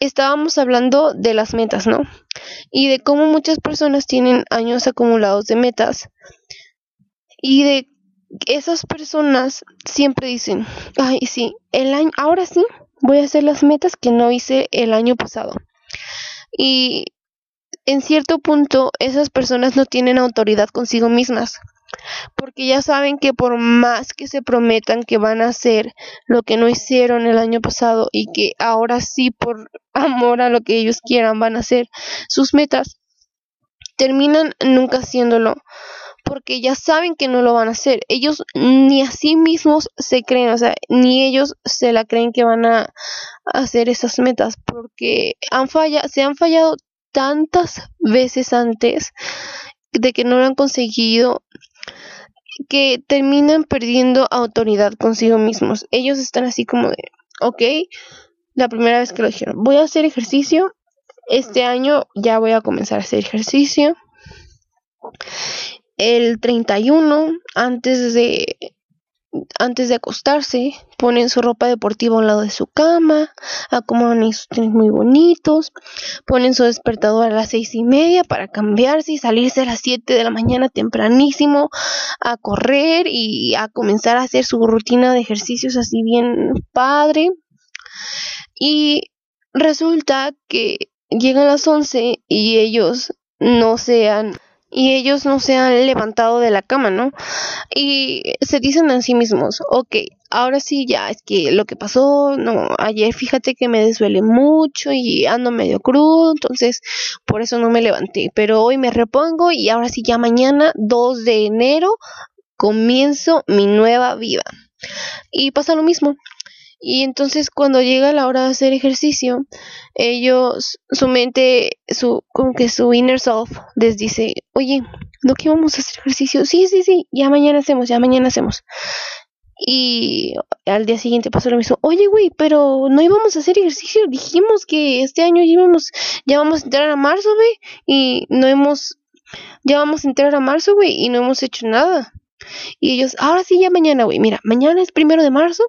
estábamos hablando de las metas, ¿no? Y de cómo muchas personas tienen años acumulados de metas. Y de esas personas siempre dicen, ay, sí, el año, ahora sí voy a hacer las metas que no hice el año pasado. Y en cierto punto esas personas no tienen autoridad consigo mismas porque ya saben que por más que se prometan que van a hacer lo que no hicieron el año pasado y que ahora sí por [LAUGHS] amor a lo que ellos quieran van a hacer sus metas, terminan nunca haciéndolo porque ya saben que no lo van a hacer. Ellos ni a sí mismos se creen, o sea, ni ellos se la creen que van a hacer esas metas porque han fallado, se han fallado tantas veces antes de que no lo han conseguido, que terminan perdiendo autoridad consigo mismos. Ellos están así como de, ok, la primera vez que lo dijeron, voy a hacer ejercicio, este año ya voy a comenzar a hacer ejercicio. El 31, antes de antes de acostarse, ponen su ropa deportiva a un lado de su cama, acomodan sus tenis muy bonitos, ponen su despertador a las seis y media para cambiarse y salirse a las siete de la mañana tempranísimo a correr y a comenzar a hacer su rutina de ejercicios así bien padre. Y resulta que llegan las once y ellos no sean y ellos no se han levantado de la cama, ¿no? Y se dicen a sí mismos, ok, ahora sí ya, es que lo que pasó, no, ayer fíjate que me desvelé mucho y ando medio crudo, entonces por eso no me levanté, pero hoy me repongo y ahora sí ya mañana, 2 de enero, comienzo mi nueva vida. Y pasa lo mismo, y entonces cuando llega la hora de hacer ejercicio, ellos, su mente, su, como que su inner self les dice, oye, ¿no que vamos a hacer ejercicio? Sí, sí, sí, ya mañana hacemos, ya mañana hacemos. Y al día siguiente pasó lo mismo. Oye, güey, pero no íbamos a hacer ejercicio. Dijimos que este año íbamos, ya vamos a entrar a marzo, güey. Y no hemos, ya vamos a entrar a marzo, güey. Y no hemos hecho nada. Y ellos, ahora sí, ya mañana, güey. Mira, mañana es primero de marzo.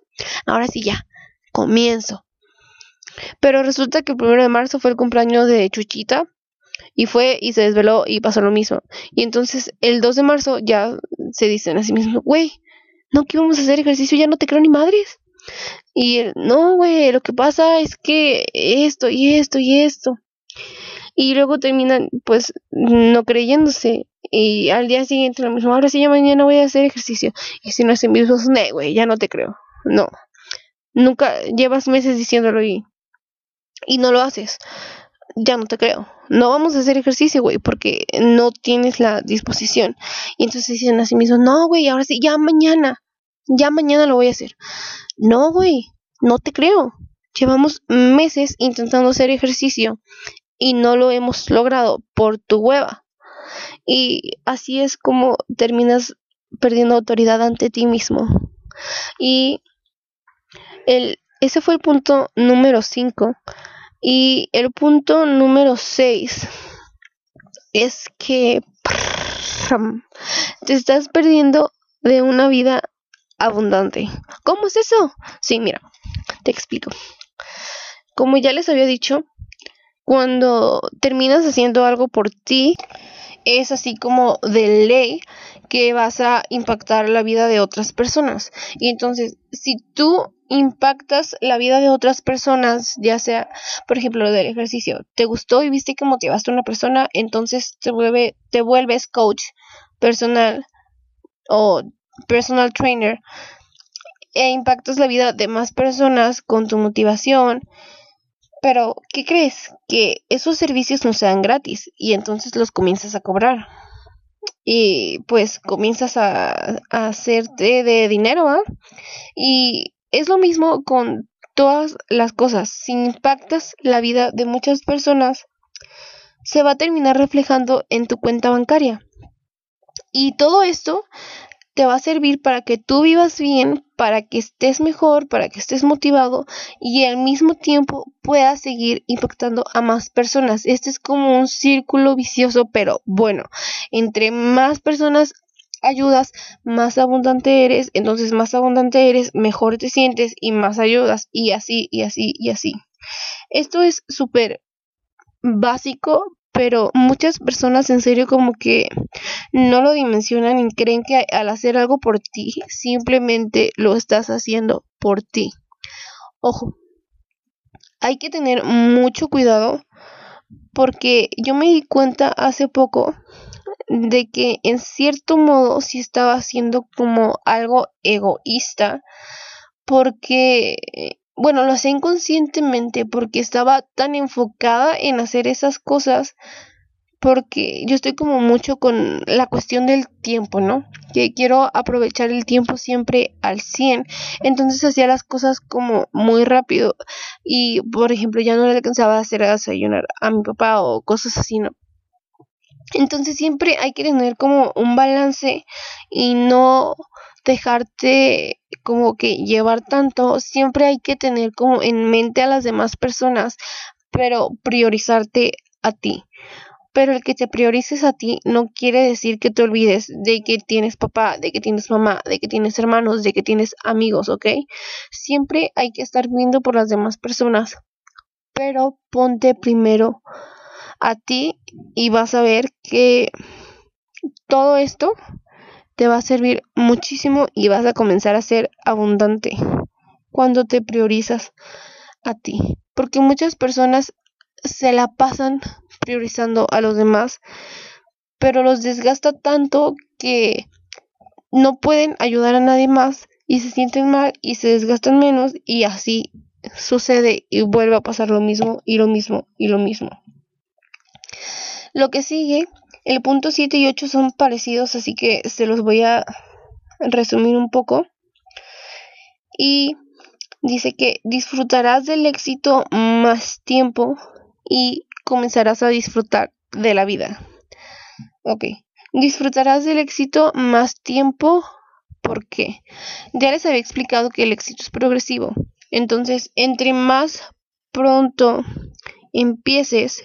Ahora sí, ya. Comienzo. Pero resulta que el primero de marzo fue el cumpleaños de Chuchita. Y fue y se desveló y pasó lo mismo. Y entonces el 2 de marzo ya se dicen a sí mismos, güey, no que íbamos a hacer ejercicio, ya no te creo ni madres. Y él, no, güey, lo que pasa es que esto y esto y esto. Y luego terminan pues no creyéndose. Y al día siguiente lo mismo, ahora sí, ya mañana voy a hacer ejercicio. Y si no es en mismo, no, güey, ya no te creo. No. Nunca llevas meses diciéndolo y, y no lo haces. Ya no te creo. No vamos a hacer ejercicio, güey, porque no tienes la disposición. Y entonces dicen a sí mismos, no, güey, ahora sí, ya mañana. Ya mañana lo voy a hacer. No, güey, no te creo. Llevamos meses intentando hacer ejercicio y no lo hemos logrado por tu hueva. Y así es como terminas perdiendo autoridad ante ti mismo. Y el, ese fue el punto número 5. Y el punto número 6 es que te estás perdiendo de una vida abundante. ¿Cómo es eso? Sí, mira, te explico. Como ya les había dicho, cuando terminas haciendo algo por ti, es así como de ley que vas a impactar la vida de otras personas. Y entonces, si tú impactas la vida de otras personas, ya sea, por ejemplo, del ejercicio, te gustó y viste que motivaste a una persona, entonces te, vuelve, te vuelves coach personal o personal trainer e impactas la vida de más personas con tu motivación pero, ¿qué crees? Que esos servicios no sean gratis y entonces los comienzas a cobrar. Y pues comienzas a, hacerte de dinero, ¿ah? Y es lo mismo con todas las cosas. Si impactas la vida de muchas personas, se va a terminar reflejando en tu cuenta bancaria. Y todo esto te va a servir para que tú vivas bien, para que estés mejor, para que estés motivado y al mismo tiempo puedas seguir impactando a más personas. Este es como un círculo vicioso, pero bueno, entre más personas ayudas, más abundante eres, entonces más abundante eres, mejor te sientes y más ayudas y así y así y así. Esto es súper básico, pero muchas personas en serio como que no lo dimensionan y creen que al hacer algo por ti simplemente lo estás haciendo por ti. Ojo, hay que tener mucho cuidado porque yo me di cuenta hace poco de que en cierto modo sí estaba haciendo como algo egoísta porque bueno, lo hacía inconscientemente porque estaba tan enfocada en hacer esas cosas porque yo estoy como mucho con la cuestión del tiempo, ¿no? Que quiero aprovechar el tiempo siempre al 100. Entonces hacía las cosas como muy rápido y, por ejemplo, ya no le alcanzaba a hacer desayunar a mi papá o cosas así, ¿no? Entonces siempre hay que tener como un balance y no dejarte como que llevar tanto, siempre hay que tener como en mente a las demás personas, pero priorizarte a ti. Pero el que te priorices a ti no quiere decir que te olvides de que tienes papá, de que tienes mamá, de que tienes hermanos, de que tienes amigos, ¿ok? Siempre hay que estar viendo por las demás personas, pero ponte primero a ti y vas a ver que todo esto te va a servir muchísimo y vas a comenzar a ser abundante cuando te priorizas a ti. Porque muchas personas se la pasan priorizando a los demás, pero los desgasta tanto que no pueden ayudar a nadie más y se sienten mal y se desgastan menos y así sucede y vuelve a pasar lo mismo y lo mismo y lo mismo. Lo que sigue, el punto 7 y 8 son parecidos, así que se los voy a resumir un poco. Y dice que disfrutarás del éxito más tiempo y comenzarás a disfrutar de la vida. Ok, disfrutarás del éxito más tiempo. ¿Por qué? Ya les había explicado que el éxito es progresivo. Entonces, entre más pronto empieces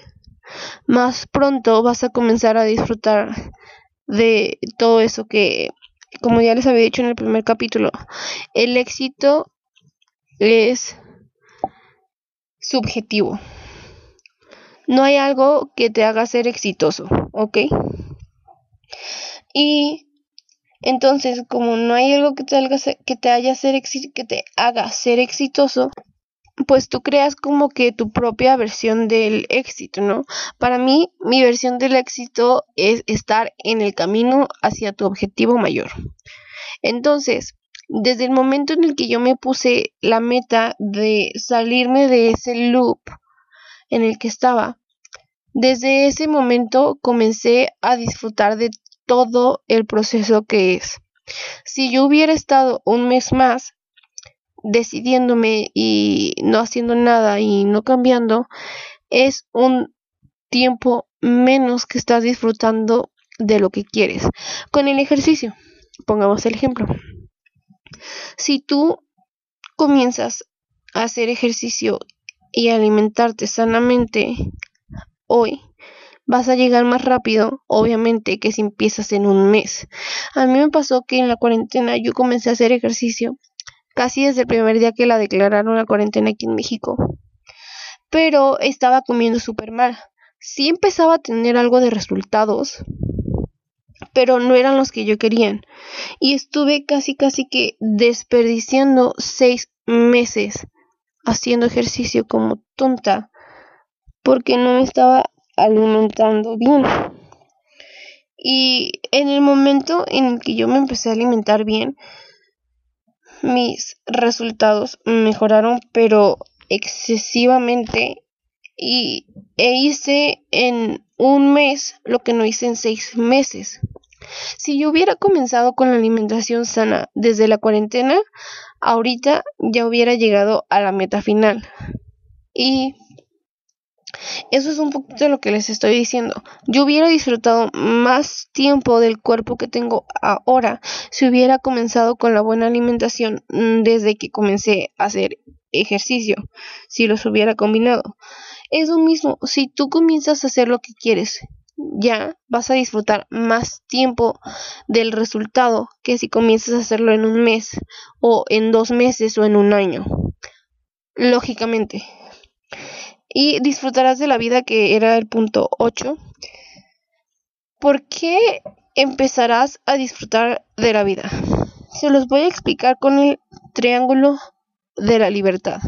más pronto vas a comenzar a disfrutar de todo eso que, como ya les había dicho en el primer capítulo, el éxito es subjetivo. No hay algo que te haga ser exitoso, ¿ok? Y entonces, como no hay algo que te haga ser, que te, haya ser que te haga ser exitoso, pues tú creas como que tu propia versión del éxito, ¿no? Para mí, mi versión del éxito es estar en el camino hacia tu objetivo mayor. Entonces, desde el momento en el que yo me puse la meta de salirme de ese loop en el que estaba, desde ese momento comencé a disfrutar de todo el proceso que es. Si yo hubiera estado un mes más decidiéndome y no haciendo nada y no cambiando, es un tiempo menos que estás disfrutando de lo que quieres. Con el ejercicio, pongamos el ejemplo. Si tú comienzas a hacer ejercicio y alimentarte sanamente hoy, vas a llegar más rápido, obviamente, que si empiezas en un mes. A mí me pasó que en la cuarentena yo comencé a hacer ejercicio casi desde el primer día que la declararon la cuarentena aquí en México. Pero estaba comiendo súper mal. Sí empezaba a tener algo de resultados, pero no eran los que yo querían. Y estuve casi casi que desperdiciando seis meses haciendo ejercicio como tonta porque no me estaba alimentando bien. Y en el momento en el que yo me empecé a alimentar bien, mis resultados mejoraron, pero excesivamente. Y e hice en un mes lo que no hice en seis meses. Si yo hubiera comenzado con la alimentación sana desde la cuarentena, ahorita ya hubiera llegado a la meta final. Y eso es un poquito lo que les estoy diciendo. Yo hubiera disfrutado más tiempo del cuerpo que tengo ahora si hubiera comenzado con la buena alimentación mm, desde que comencé a hacer ejercicio, si los hubiera combinado. Es lo mismo, si tú comienzas a hacer lo que quieres, ya vas a disfrutar más tiempo del resultado que si comienzas a hacerlo en un mes o en dos meses o en un año. Lógicamente y disfrutarás de la vida que era el punto 8. ¿Por qué empezarás a disfrutar de la vida? Se los voy a explicar con el triángulo de la libertad.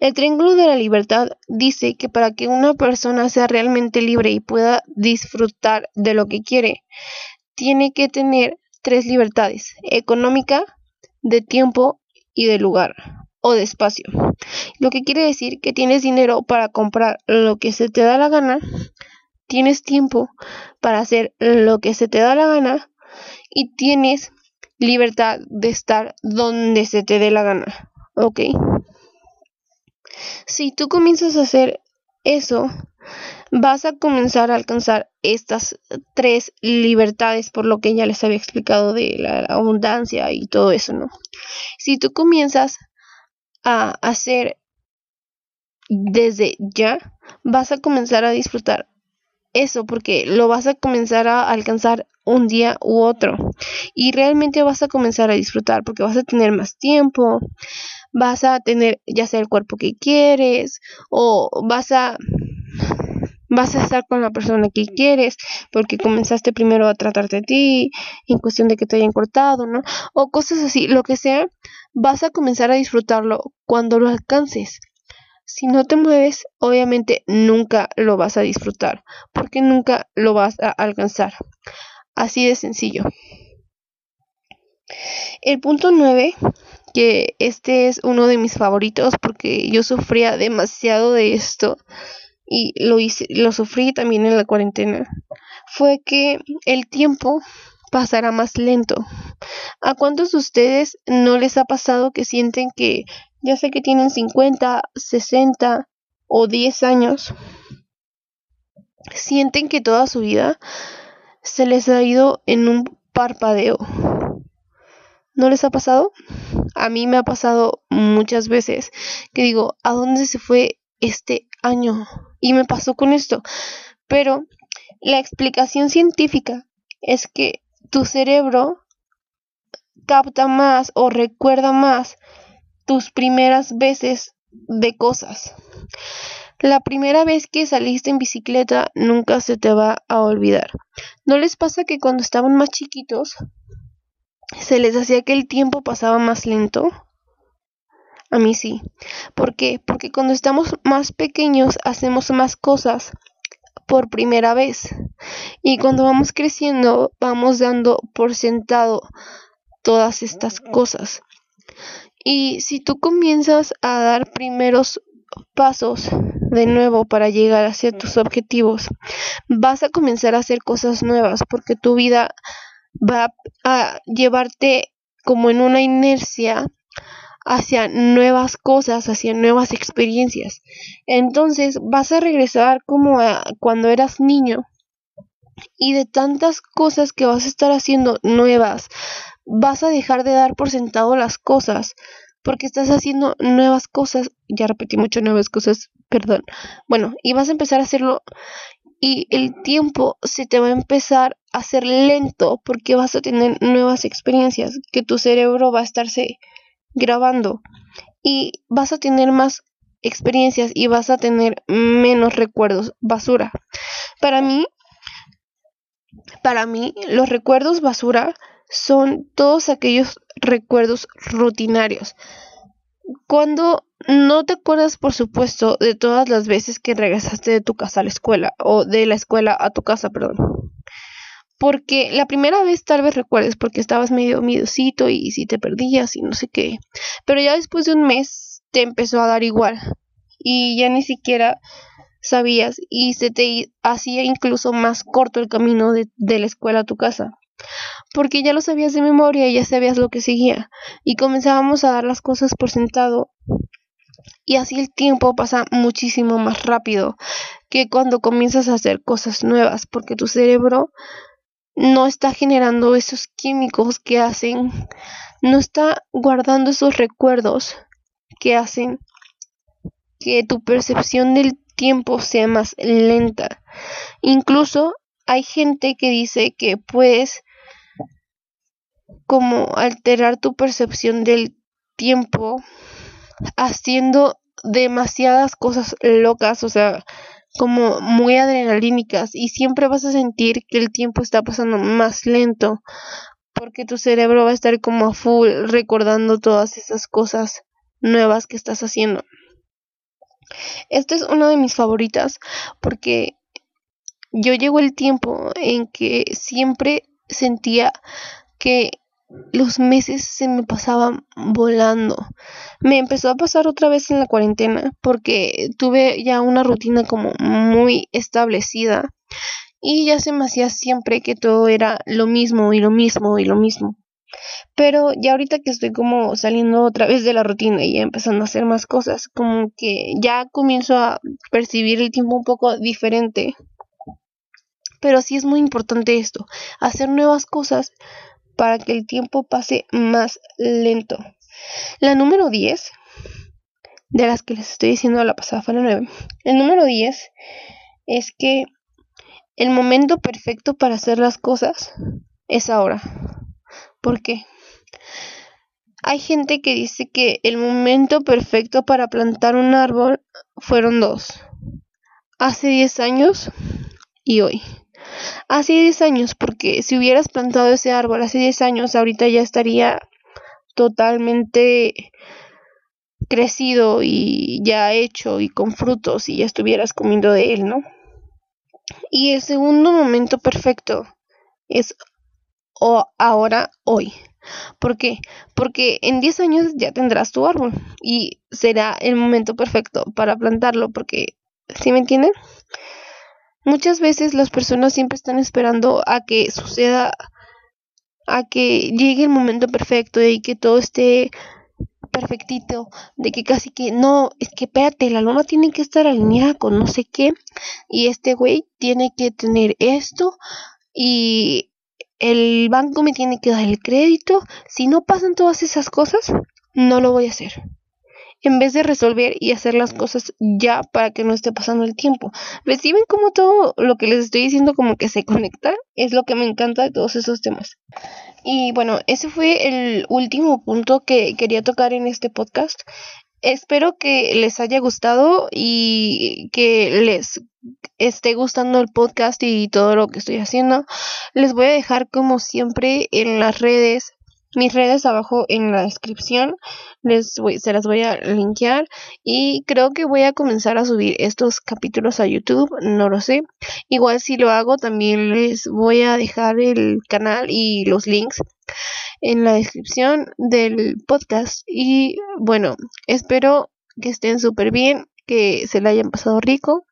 El triángulo de la libertad dice que para que una persona sea realmente libre y pueda disfrutar de lo que quiere, tiene que tener tres libertades, económica, de tiempo y de lugar o de espacio. Lo que quiere decir que tienes dinero para comprar lo que se te da la gana, tienes tiempo para hacer lo que se te da la gana y tienes libertad de estar donde se te dé la gana. ¿Ok? Si tú comienzas a hacer eso, vas a comenzar a alcanzar estas tres libertades por lo que ya les había explicado de la abundancia y todo eso, ¿no? Si tú comienzas a hacer desde ya, vas a comenzar a disfrutar eso porque lo vas a comenzar a alcanzar un día u otro. Y realmente vas a comenzar a disfrutar porque vas a tener más tiempo, vas a tener ya sea el cuerpo que quieres o vas a vas a estar con la persona que quieres porque comenzaste primero a tratarte a ti en cuestión de que te hayan cortado, ¿no? O cosas así, lo que sea, vas a comenzar a disfrutarlo cuando lo alcances. Si no te mueves, obviamente nunca lo vas a disfrutar, porque nunca lo vas a alcanzar. Así de sencillo. El punto 9, que este es uno de mis favoritos porque yo sufría demasiado de esto y lo hice, lo sufrí también en la cuarentena, fue que el tiempo pasará más lento. ¿A cuántos de ustedes no les ha pasado que sienten que ya sé que tienen 50, 60 o 10 años, sienten que toda su vida se les ha ido en un parpadeo. ¿No les ha pasado? A mí me ha pasado muchas veces que digo, ¿a dónde se fue este año? Y me pasó con esto. Pero la explicación científica es que tu cerebro capta más o recuerda más tus primeras veces de cosas. La primera vez que saliste en bicicleta nunca se te va a olvidar. ¿No les pasa que cuando estaban más chiquitos se les hacía que el tiempo pasaba más lento? A mí sí. ¿Por qué? Porque cuando estamos más pequeños hacemos más cosas por primera vez. Y cuando vamos creciendo vamos dando por sentado todas estas cosas. Y si tú comienzas a dar primeros pasos de nuevo para llegar hacia tus objetivos, vas a comenzar a hacer cosas nuevas porque tu vida va a llevarte como en una inercia hacia nuevas cosas, hacia nuevas experiencias. Entonces vas a regresar como a cuando eras niño y de tantas cosas que vas a estar haciendo nuevas, vas a dejar de dar por sentado las cosas porque estás haciendo nuevas cosas, ya repetí mucho nuevas cosas, perdón. Bueno, y vas a empezar a hacerlo y el tiempo se te va a empezar a hacer lento porque vas a tener nuevas experiencias que tu cerebro va a estarse grabando y vas a tener más experiencias y vas a tener menos recuerdos basura. Para mí, para mí, los recuerdos basura son todos aquellos recuerdos rutinarios. Cuando no te acuerdas, por supuesto, de todas las veces que regresaste de tu casa a la escuela o de la escuela a tu casa, perdón. Porque la primera vez tal vez recuerdes porque estabas medio miedosito y si te perdías y no sé qué. Pero ya después de un mes te empezó a dar igual y ya ni siquiera sabías y se te hacía incluso más corto el camino de, de la escuela a tu casa porque ya lo sabías de memoria y ya sabías lo que seguía, y comenzábamos a dar las cosas por sentado, y así el tiempo pasa muchísimo más rápido que cuando comienzas a hacer cosas nuevas, porque tu cerebro no está generando esos químicos que hacen, no está guardando esos recuerdos que hacen que tu percepción del tiempo sea más lenta. Incluso hay gente que dice que puedes como alterar tu percepción del tiempo haciendo demasiadas cosas locas, o sea, como muy adrenalínicas y siempre vas a sentir que el tiempo está pasando más lento porque tu cerebro va a estar como a full recordando todas esas cosas nuevas que estás haciendo. Esta es una de mis favoritas porque yo llegó el tiempo en que siempre sentía que los meses se me pasaban volando. Me empezó a pasar otra vez en la cuarentena porque tuve ya una rutina como muy establecida y ya se me hacía siempre que todo era lo mismo y lo mismo y lo mismo. Pero ya ahorita que estoy como saliendo otra vez de la rutina y empezando a hacer más cosas, como que ya comienzo a percibir el tiempo un poco diferente. Pero sí es muy importante esto, hacer nuevas cosas para que el tiempo pase más lento. La número 10, de las que les estoy diciendo la pasada fue la 9. El número 10 es que el momento perfecto para hacer las cosas es ahora. ¿Por qué? Hay gente que dice que el momento perfecto para plantar un árbol fueron dos. Hace 10 años y hoy. Hace 10 años, porque si hubieras plantado ese árbol hace 10 años, ahorita ya estaría totalmente crecido y ya hecho y con frutos y ya estuvieras comiendo de él, ¿no? Y el segundo momento perfecto es o ahora, hoy. ¿Por qué? Porque en 10 años ya tendrás tu árbol y será el momento perfecto para plantarlo, porque, ¿sí me entienden? Muchas veces las personas siempre están esperando a que suceda, a que llegue el momento perfecto y que todo esté perfectito, de que casi que no, es que espérate, la luna tiene que estar alineada con no sé qué y este güey tiene que tener esto y el banco me tiene que dar el crédito. Si no pasan todas esas cosas, no lo voy a hacer en vez de resolver y hacer las cosas ya para que no esté pasando el tiempo. ¿Reciben como todo lo que les estoy diciendo como que se conecta? Es lo que me encanta de todos esos temas. Y bueno, ese fue el último punto que quería tocar en este podcast. Espero que les haya gustado y que les esté gustando el podcast y todo lo que estoy haciendo. Les voy a dejar como siempre en las redes mis redes abajo en la descripción les se las voy a linkear y creo que voy a comenzar a subir estos capítulos a YouTube, no lo sé. Igual si lo hago también les voy a dejar el canal y los links en la descripción del podcast y bueno, espero que estén súper bien, que se la hayan pasado rico,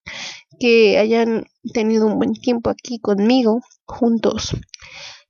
que hayan tenido un buen tiempo aquí conmigo juntos